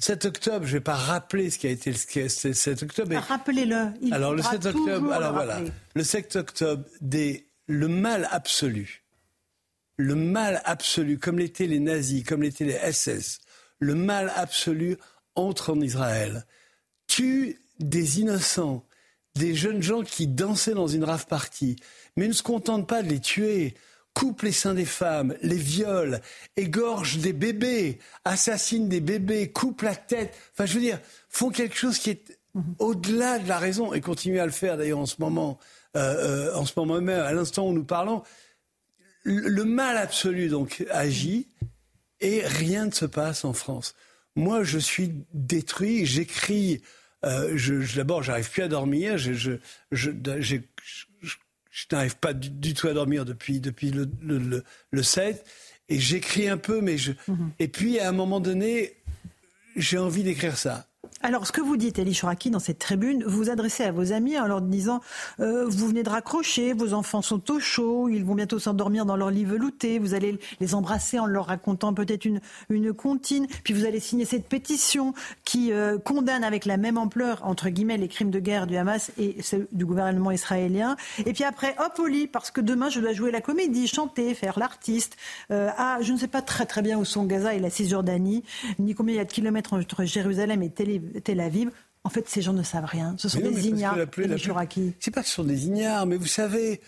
7 octobre, je ne vais pas rappeler ce qui a été le 7 octobre. Rappelez-le. Alors le 7 octobre, alors voilà, le 7 octobre des le mal absolu le mal absolu, comme l'étaient les nazis, comme l'étaient les SS, le mal absolu entre en Israël, tue des innocents, des jeunes gens qui dansaient dans une rave party, mais ne se contente pas de les tuer, coupe les seins des femmes, les viole, égorge des bébés, assassine des bébés, coupe la tête. Enfin, je veux dire, font quelque chose qui est au-delà de la raison et continuent à le faire d'ailleurs en ce moment, euh, euh, en ce moment même, à l'instant où nous parlons le mal absolu donc agit et rien ne se passe en France. Moi, je suis détruit. J'écris. Euh, je, D'abord, j'arrive plus à dormir. Je, je, je, je n'arrive pas du, tout à dormir depuis, depuis le, le, le, 7. Et j'écris un peu, mais je. Mhm. Et puis, à un moment donné, j'ai envie d'écrire ça. Alors, ce que vous dites, Elie Chouraki, dans cette tribune, vous vous adressez à vos amis en leur disant euh, Vous venez de raccrocher, vos enfants sont au chaud, ils vont bientôt s'endormir dans leur lit velouté, vous allez les embrasser en leur racontant peut-être une, une comptine, puis vous allez signer cette pétition qui euh, condamne avec la même ampleur, entre guillemets, les crimes de guerre du Hamas et ceux du gouvernement israélien. Et puis après, hop au parce que demain, je dois jouer la comédie, chanter, faire l'artiste. Euh, ah, je ne sais pas très très bien où sont Gaza et la Cisjordanie, ni combien il y a de kilomètres entre Jérusalem et Tel Tel Aviv. En fait, ces gens ne savent rien. Ce sont des ignares. C'est pas que ce sont des ignares, mais vous savez,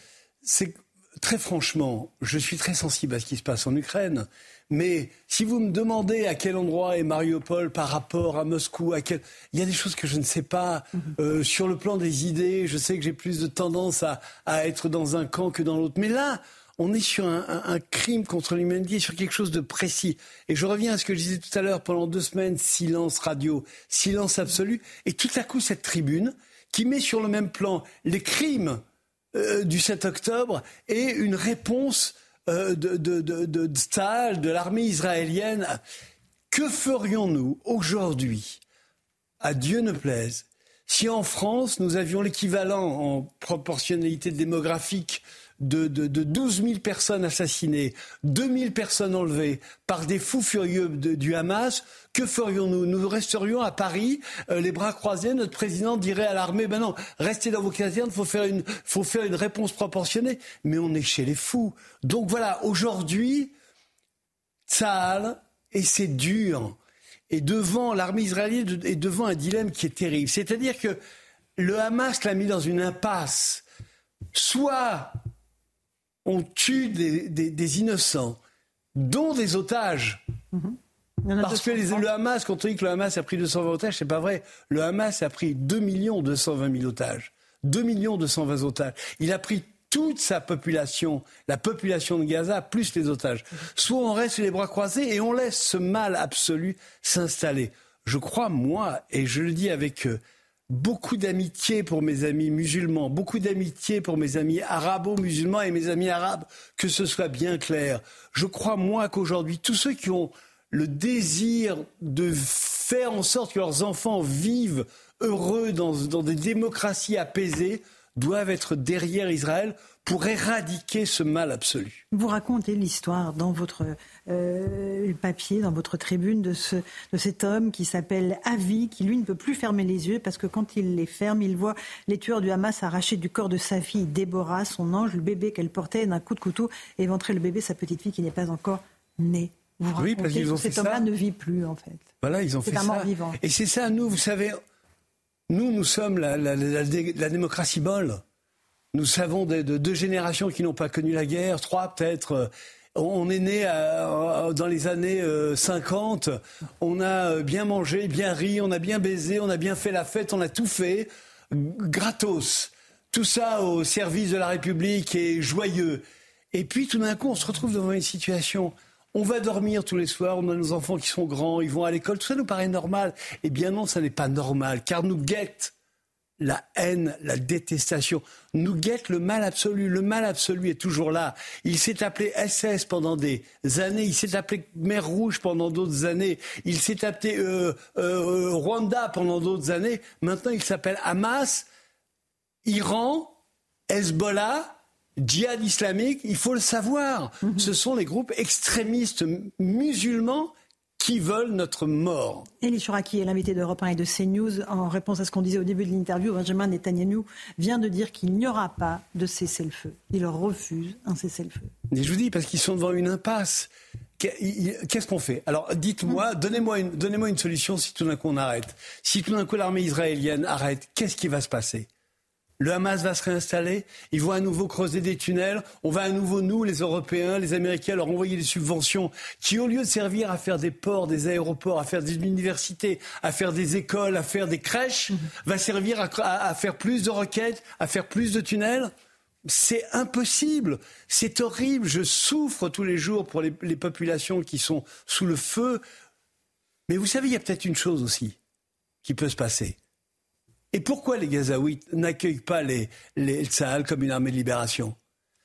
c'est très franchement, je suis très sensible à ce qui se passe en Ukraine. Mais si vous me demandez à quel endroit est Mariupol par rapport à Moscou, à quel... il y a des choses que je ne sais pas. Mhm. Euh, sur le plan des idées, je sais que j'ai plus de tendance à, à être dans un camp que dans l'autre. Mais là, on est sur un, crime contre l'humanité, sur quelque chose de précis. Et je reviens à ce que je disais tout à l'heure, pendant deux semaines, silence radio, silence absolu, et tout à coup cette tribune qui met sur le même plan les crimes euh, du 7 octobre et une réponse euh, de, de, de, de, de l'armée israélienne. Que ferions-nous aujourd'hui, à Dieu ne plaise, si en France nous avions l'équivalent en proportionnalité démographique de, de, de 12 000 personnes assassinées, 2 000 personnes enlevées par des fous furieux du Hamas, que ferions-nous? Nous resterions à Paris, euh, les bras croisés, notre président dirait à l'armée, ben non, restez dans vos casernes, faut faire une, faut faire une réponse proportionnée. Mais on est chez les fous. Donc voilà, aujourd'hui, Tsahal, et c'est dur, et devant l'armée israélienne, et devant un dilemme qui est terrible. C'est-à-dire que le Hamas l'a mis dans une impasse. Soit on tue des, innocents, dont des otages. Mhm. Parce que le Hamas, quand on dit que le Hamas a pris 220 otages, c'est pas vrai. Le Hamas a pris 2 220 000 otages. 2 220 otages. Il a pris toute sa population, la population de Gaza, plus les otages. Soit on reste les bras croisés et on laisse ce mal absolu s'installer. Je crois, moi, et je le dis avec euh, beaucoup d'amitié pour mes amis musulmans, beaucoup d'amitié pour mes amis arabo-musulmans et mes amis arabes, que ce soit bien clair. Je crois, moi, qu'aujourd'hui, tous ceux qui ont le désir de faire en sorte que leurs enfants vivent heureux dans, dans des démocraties apaisées doivent être derrière Israël pour éradiquer ce mal absolu. Vous racontez l'histoire dans votre euh, papier, dans votre tribune, de, ce, de cet homme qui s'appelle Avi, qui lui ne peut plus fermer les yeux parce que quand il les ferme, il voit les tueurs du Hamas arracher du corps de sa fille Déborah, son ange, le bébé qu'elle portait, d'un coup de couteau, éventrer le bébé, sa petite fille qui n'est pas encore née. Vous oui, parce qu'ils ont que cet homme-là ne vit plus, en fait. Voilà, ils ont fait un ça. Vivant. Et c'est ça, nous, vous savez, nous, nous sommes la, la, la, la démocratie molle. Nous savons de, deux générations qui n'ont pas connu la guerre, trois peut-être. Euh, on est né euh, dans les années 50, euh, on a bien mangé, bien ri, on a bien baisé, on a bien fait la fête, on a tout fait, gratos. Tout ça au service de la République et joyeux. Et puis tout d'un coup, on se retrouve devant une situation. On va dormir tous les soirs, on a nos enfants qui sont grands, ils vont à l'école, tout ça nous paraît normal. Eh bien non, ça n'est pas normal, car nous guette la haine, la détestation. Nous guette le mal absolu. Le mal absolu est toujours là. Il s'est appelé SS pendant des années. Il s'est appelé Mer Rouge pendant d'autres années. Il s'est appelé euh, euh, Rwanda pendant d'autres années. Maintenant, il s'appelle Hamas, Iran, Hezbollah. Djihad islamique, il faut le savoir. Mhm. Ce sont les groupes extrémistes musulmans qui veulent notre mort. Elie Chouraki est l'invité d'Europe 1 et de CNews. En réponse à ce qu'on disait au début de l'interview, Benjamin Netanyahu vient de dire qu'il n'y aura pas de cessez-le-feu. Il refuse un cessez-le-feu. je vous dis, parce qu'ils sont devant une impasse. Qu'est-ce qu'on fait? Alors, dites-moi, donnez-moi une, donnez une solution si tout d'un coup on arrête. Si tout d'un coup l'armée israélienne arrête, qu'est-ce qui va se passer? Le Hamas va se réinstaller, ils vont à nouveau creuser des tunnels, on va à nouveau, nous, les Européens, les Américains, leur envoyer des subventions qui, au lieu de servir à faire des ports, des aéroports, à faire des universités, à faire des écoles, à faire des crèches, mhm. va servir à, faire plus de roquettes, à faire plus de tunnels. C'est impossible, c'est horrible, je souffre tous les jours pour les, les populations qui sont sous le feu. Mais vous savez, il y a peut-être une chose aussi qui peut se passer et pourquoi les Gazaouites n'accueillent pas les, les Sahel comme une armée de libération?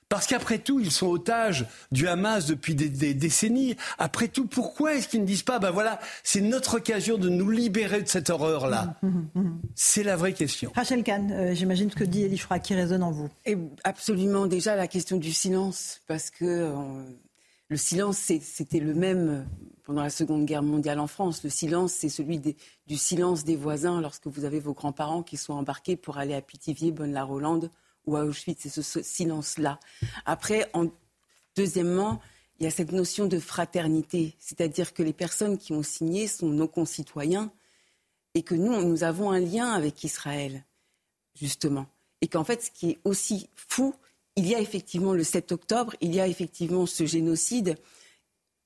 Parce qu'après tout, ils sont otages du Hamas depuis des, décennies. Après tout, pourquoi est-ce qu'ils ne disent pas, ben voilà, c'est notre occasion de nous libérer de cette horreur-là? Mmh, mmh, mmh, C'est la vraie question. Rachel Kahn, euh, j'imagine ce que dit Elie qui résonne en vous. Et absolument, déjà la question du silence, parce que euh, le silence, c'était le même pendant la Seconde Guerre mondiale en France. Le silence, c'est celui du silence des voisins lorsque vous avez vos grands-parents qui sont embarqués pour aller à Pithiviers, Bonne-la-Rolande ou à Auschwitz. C'est ce, silence-là. Après, deuxièmement, il y a cette notion de fraternité, c'est-à-dire que les personnes qui ont signé sont nos concitoyens et que nous, nous avons un lien avec Israël, justement. Et qu'en fait, ce qui est aussi fou, il y a effectivement le 7 octobre, il y a effectivement ce génocide,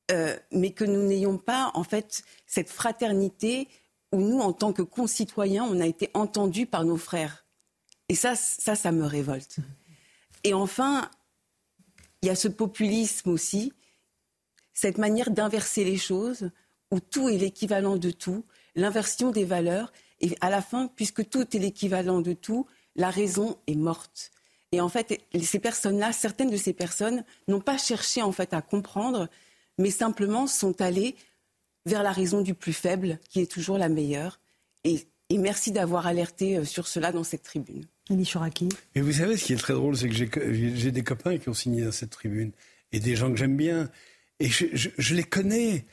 euh, mais que nous n'ayons pas en fait cette fraternité où nous, en tant que concitoyens, on a été entendus par nos frères. Et ça, ça, ça me révolte. Et enfin, il y a ce populisme aussi, cette manière d'inverser les choses, où tout est l'équivalent de tout, l'inversion des valeurs, et à la fin, puisque tout est l'équivalent de tout, la raison est morte. Et en fait, ces personnes-là, certaines de ces personnes n'ont pas cherché en fait à comprendre mais simplement sont allés vers la raison du plus faible, qui est toujours la meilleure. Et, merci d'avoir alerté euh, sur cela dans cette tribune. Et vous savez, ce qui est très drôle, c'est que j'ai des copains qui ont signé dans cette tribune, et des gens que j'aime bien, et je, les connais.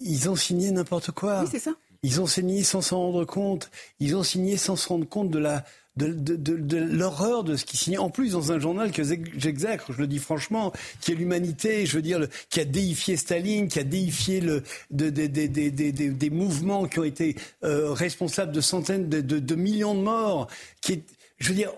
Ils ont signé n'importe quoi. Oui, c'est ça. Ils ont signé sans s'en rendre compte. Ils ont signé sans se rendre compte de la, de, l'horreur de ce qui signe. En plus, dans un journal que j'exècre, je le dis franchement, qui est l'humanité, je veux dire, qui a déifié Staline, qui a déifié le, des mouvements qui ont été euh, responsables de centaines de, millions de morts, qui je veux dire,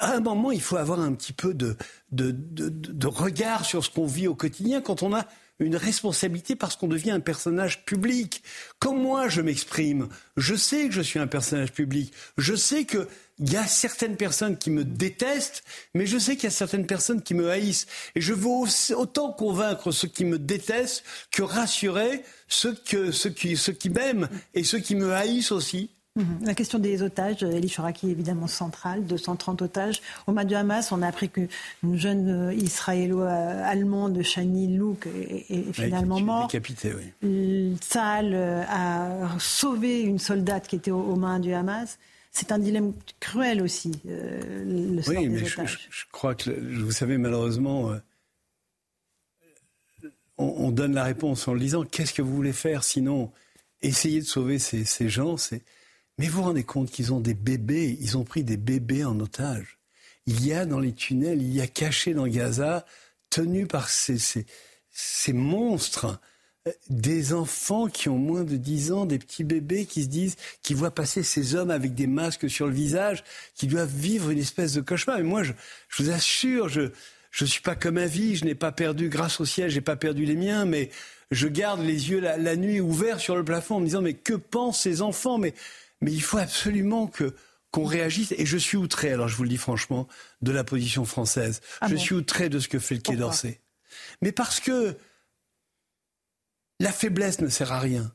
à un moment, il faut avoir un petit peu de, de regard sur ce qu'on vit au quotidien quand on a une responsabilité parce qu'on devient un personnage public. Comme moi, je m'exprime. Je sais que je suis un personnage public. Je sais qu'il y a certaines personnes qui me détestent, mais je sais qu'il y a certaines personnes qui me haïssent. Et je veux autant convaincre ceux qui me détestent que rassurer ceux, que, ceux qui, ceux qui m'aiment et ceux qui me haïssent aussi. Mhm. La question des otages, Elie Chouraki est évidemment centrale, 230 otages. Au mois du Hamas, on a appris qu'une jeune euh, israélo-allemande, Shani Louk, est, finalement morte. Décapitée, oui. Saal euh, a sauvé une soldate qui était aux, mains du Hamas. C'est un dilemme cruel aussi, euh, le sort oui, mais Je, crois que, vous savez, malheureusement, on, donne la réponse en le disant qu'est-ce que vous voulez faire sinon? Essayer de sauver ces, ces gens, c'est mais vous vous rendez compte qu'ils ont des bébés, ils ont pris des bébés en otage. Il y a dans les tunnels, il y a caché dans Gaza, tenus par ces, ces, ces monstres, des enfants qui ont moins de 10 ans, des petits bébés qui se disent, qui voient passer ces hommes avec des masques sur le visage, qui doivent vivre une espèce de cauchemar. Et moi, je, vous assure, je je suis pas comme un vie, je n'ai pas perdu, grâce au ciel, j'ai pas perdu les miens, mais je garde les yeux la, la, nuit ouverts sur le plafond en me disant, mais que pensent ces enfants? Mais mais il faut absolument que qu'on réagisse. Et je suis outré, alors je vous le dis franchement, de la position française. Ah je suis outré de ce que fait le Quai d'Orsay. Mais parce que la faiblesse ne sert à rien.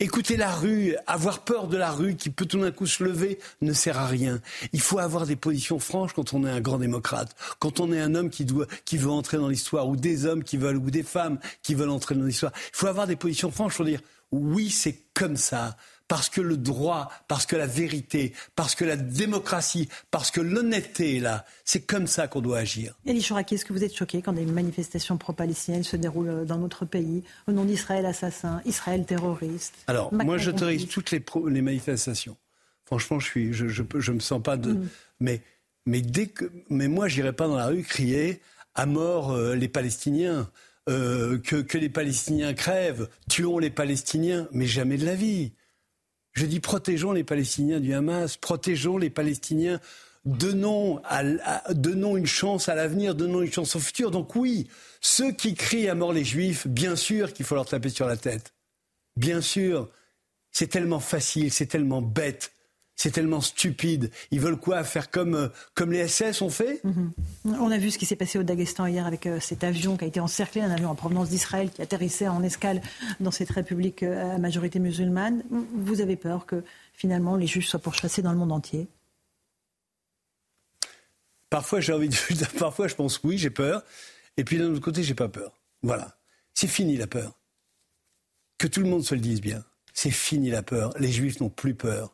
Écouter la rue, avoir peur de la rue qui peut tout d'un coup se lever ne sert à rien. Il faut avoir des positions franches quand on est un grand démocrate, quand on est un homme qui, doit, qui veut entrer dans l'histoire, ou des hommes qui veulent, ou des femmes qui veulent entrer dans l'histoire. Il faut avoir des positions franches pour dire oui, c'est comme ça parce que le droit, parce que la vérité, parce que la démocratie, parce que l'honnêteté est là. C'est comme ça qu'on doit agir. Elie Chouraki, est-ce que vous êtes choqué quand des manifestations pro-palestiniennes se déroulent dans notre pays au nom d'Israël assassin, Israël terroriste? Alors, moi, j'autorise toutes les, les, manifestations. Franchement, je suis, je, je, me sens pas de. Mm. Mais, mais dès que, mais moi, j'irai pas dans la rue crier à mort euh, les Palestiniens. Euh, que, que les Palestiniens crèvent, tuons les Palestiniens, mais jamais de la vie. Je dis protégeons les Palestiniens du Hamas, protégeons les Palestiniens, donnons, une chance à l'avenir, donnons une chance au futur. Donc oui, ceux qui crient à mort les Juifs, bien sûr qu'il faut leur taper sur la tête. Bien sûr, c'est tellement facile, c'est tellement bête. C'est tellement stupide. Ils veulent quoi Faire comme, euh, comme les SS ont fait? Mhm. On a vu ce qui s'est passé au Daghestan hier avec euh, cet avion qui a été encerclé, un avion en provenance d'Israël qui atterrissait en escale dans cette république euh, à majorité musulmane. Vous avez peur que finalement les juges soient pourchassés dans le monde entier? Parfois, j'ai envie de... Parfois, je pense oui, j'ai peur. Et puis d'un autre côté, j'ai pas peur. Voilà. C'est fini la peur. Que tout le monde se le dise bien. C'est fini la peur. Les juifs n'ont plus peur.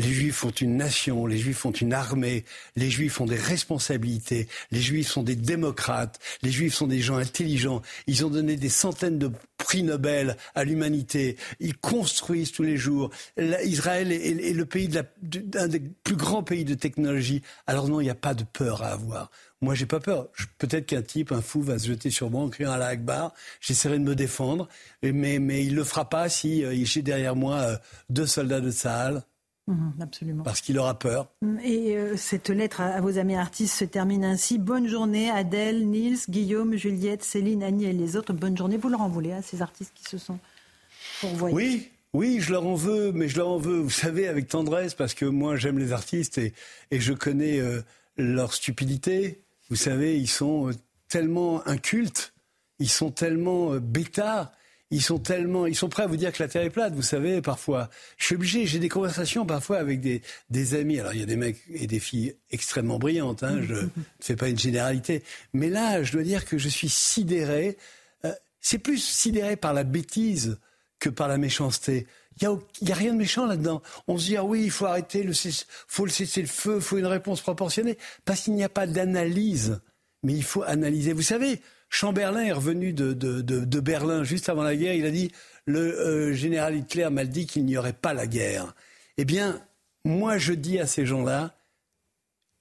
Les Juifs font une nation, les Juifs font une armée, les Juifs ont des responsabilités, les Juifs sont des démocrates, les Juifs sont des gens intelligents. Ils ont donné des centaines de prix Nobel à l'humanité. Ils construisent tous les jours. Israël est, le pays de des plus grands pays de technologie. Alors non, il n'y a pas de peur à avoir. Moi, j'ai pas peur. Peut-être qu'un type, un fou, va se jeter sur moi en criant à la Akbar. J'essaierai de me défendre, mais, mais il le fera pas si euh, j'ai derrière moi euh, deux soldats de Sahel Mhm, absolument. Parce qu'il aura peur. Et euh, cette lettre à, vos amis artistes se termine ainsi. Bonne journée, Adèle, Nils, Guillaume, Juliette, Céline, Annie et les autres. Bonne journée. Vous leur en voulez à ces artistes qui se sont pourvoyés Oui, oui, je leur en veux, mais je leur en veux, vous savez, avec tendresse, parce que moi j'aime les artistes et, et je connais euh, leur stupidité. Vous savez, ils sont euh, tellement incultes, ils sont tellement bêtas ils sont tellement, ils sont prêts à vous dire que la Terre est plate. Vous savez, parfois, je suis obligé. J'ai des conversations parfois avec des, des amis. Alors, il y a des mecs et des filles extrêmement brillantes. Hein, je ne fais pas une généralité, mais là, je dois dire que je suis sidéré. Euh, c'est plus sidéré par la bêtise que par la méchanceté. Il n'y a, a, rien de méchant là-dedans. On se dit, ah oui, il faut arrêter, le faut le cesser le feu, il faut une réponse proportionnée, parce qu'il n'y a pas d'analyse. Mais il faut analyser. Vous savez, Chamberlain est revenu de, Berlin juste avant la guerre. Il a dit le euh, général Hitler m'a dit qu'il n'y aurait pas la guerre. Eh bien, moi, je dis à ces gens-là,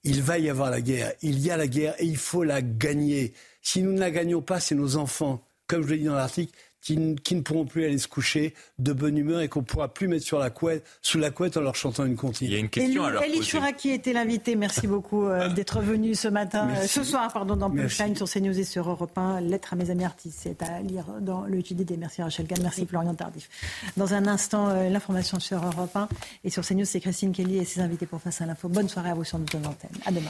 il va y avoir la guerre. Il y a la guerre et il faut la gagner. Si nous ne la gagnons pas, c'est nos enfants, comme je l'ai dit dans l'article, qui, ne pourront plus aller se coucher de bonne humeur et qu'on ne pourra plus mettre sur la couette, sous la couette en leur chantant une comptine. Il y a une question à leur Elie qui était l'invité. Merci beaucoup euh, d'être venu ce matin, euh, ce soir, pardon, dans Punchline sur CNews et sur Europe 1. Lettre à mes amis artistes, c'est à lire dans le JDD. Merci Rachel Gann, merci Florian Tardif. Dans un instant, euh, l'information sur Europe 1 et sur CNews, c'est Christine Kelly et ses invités pour Face à l'info. Bonne soirée à vous sur notre antenne. À demain.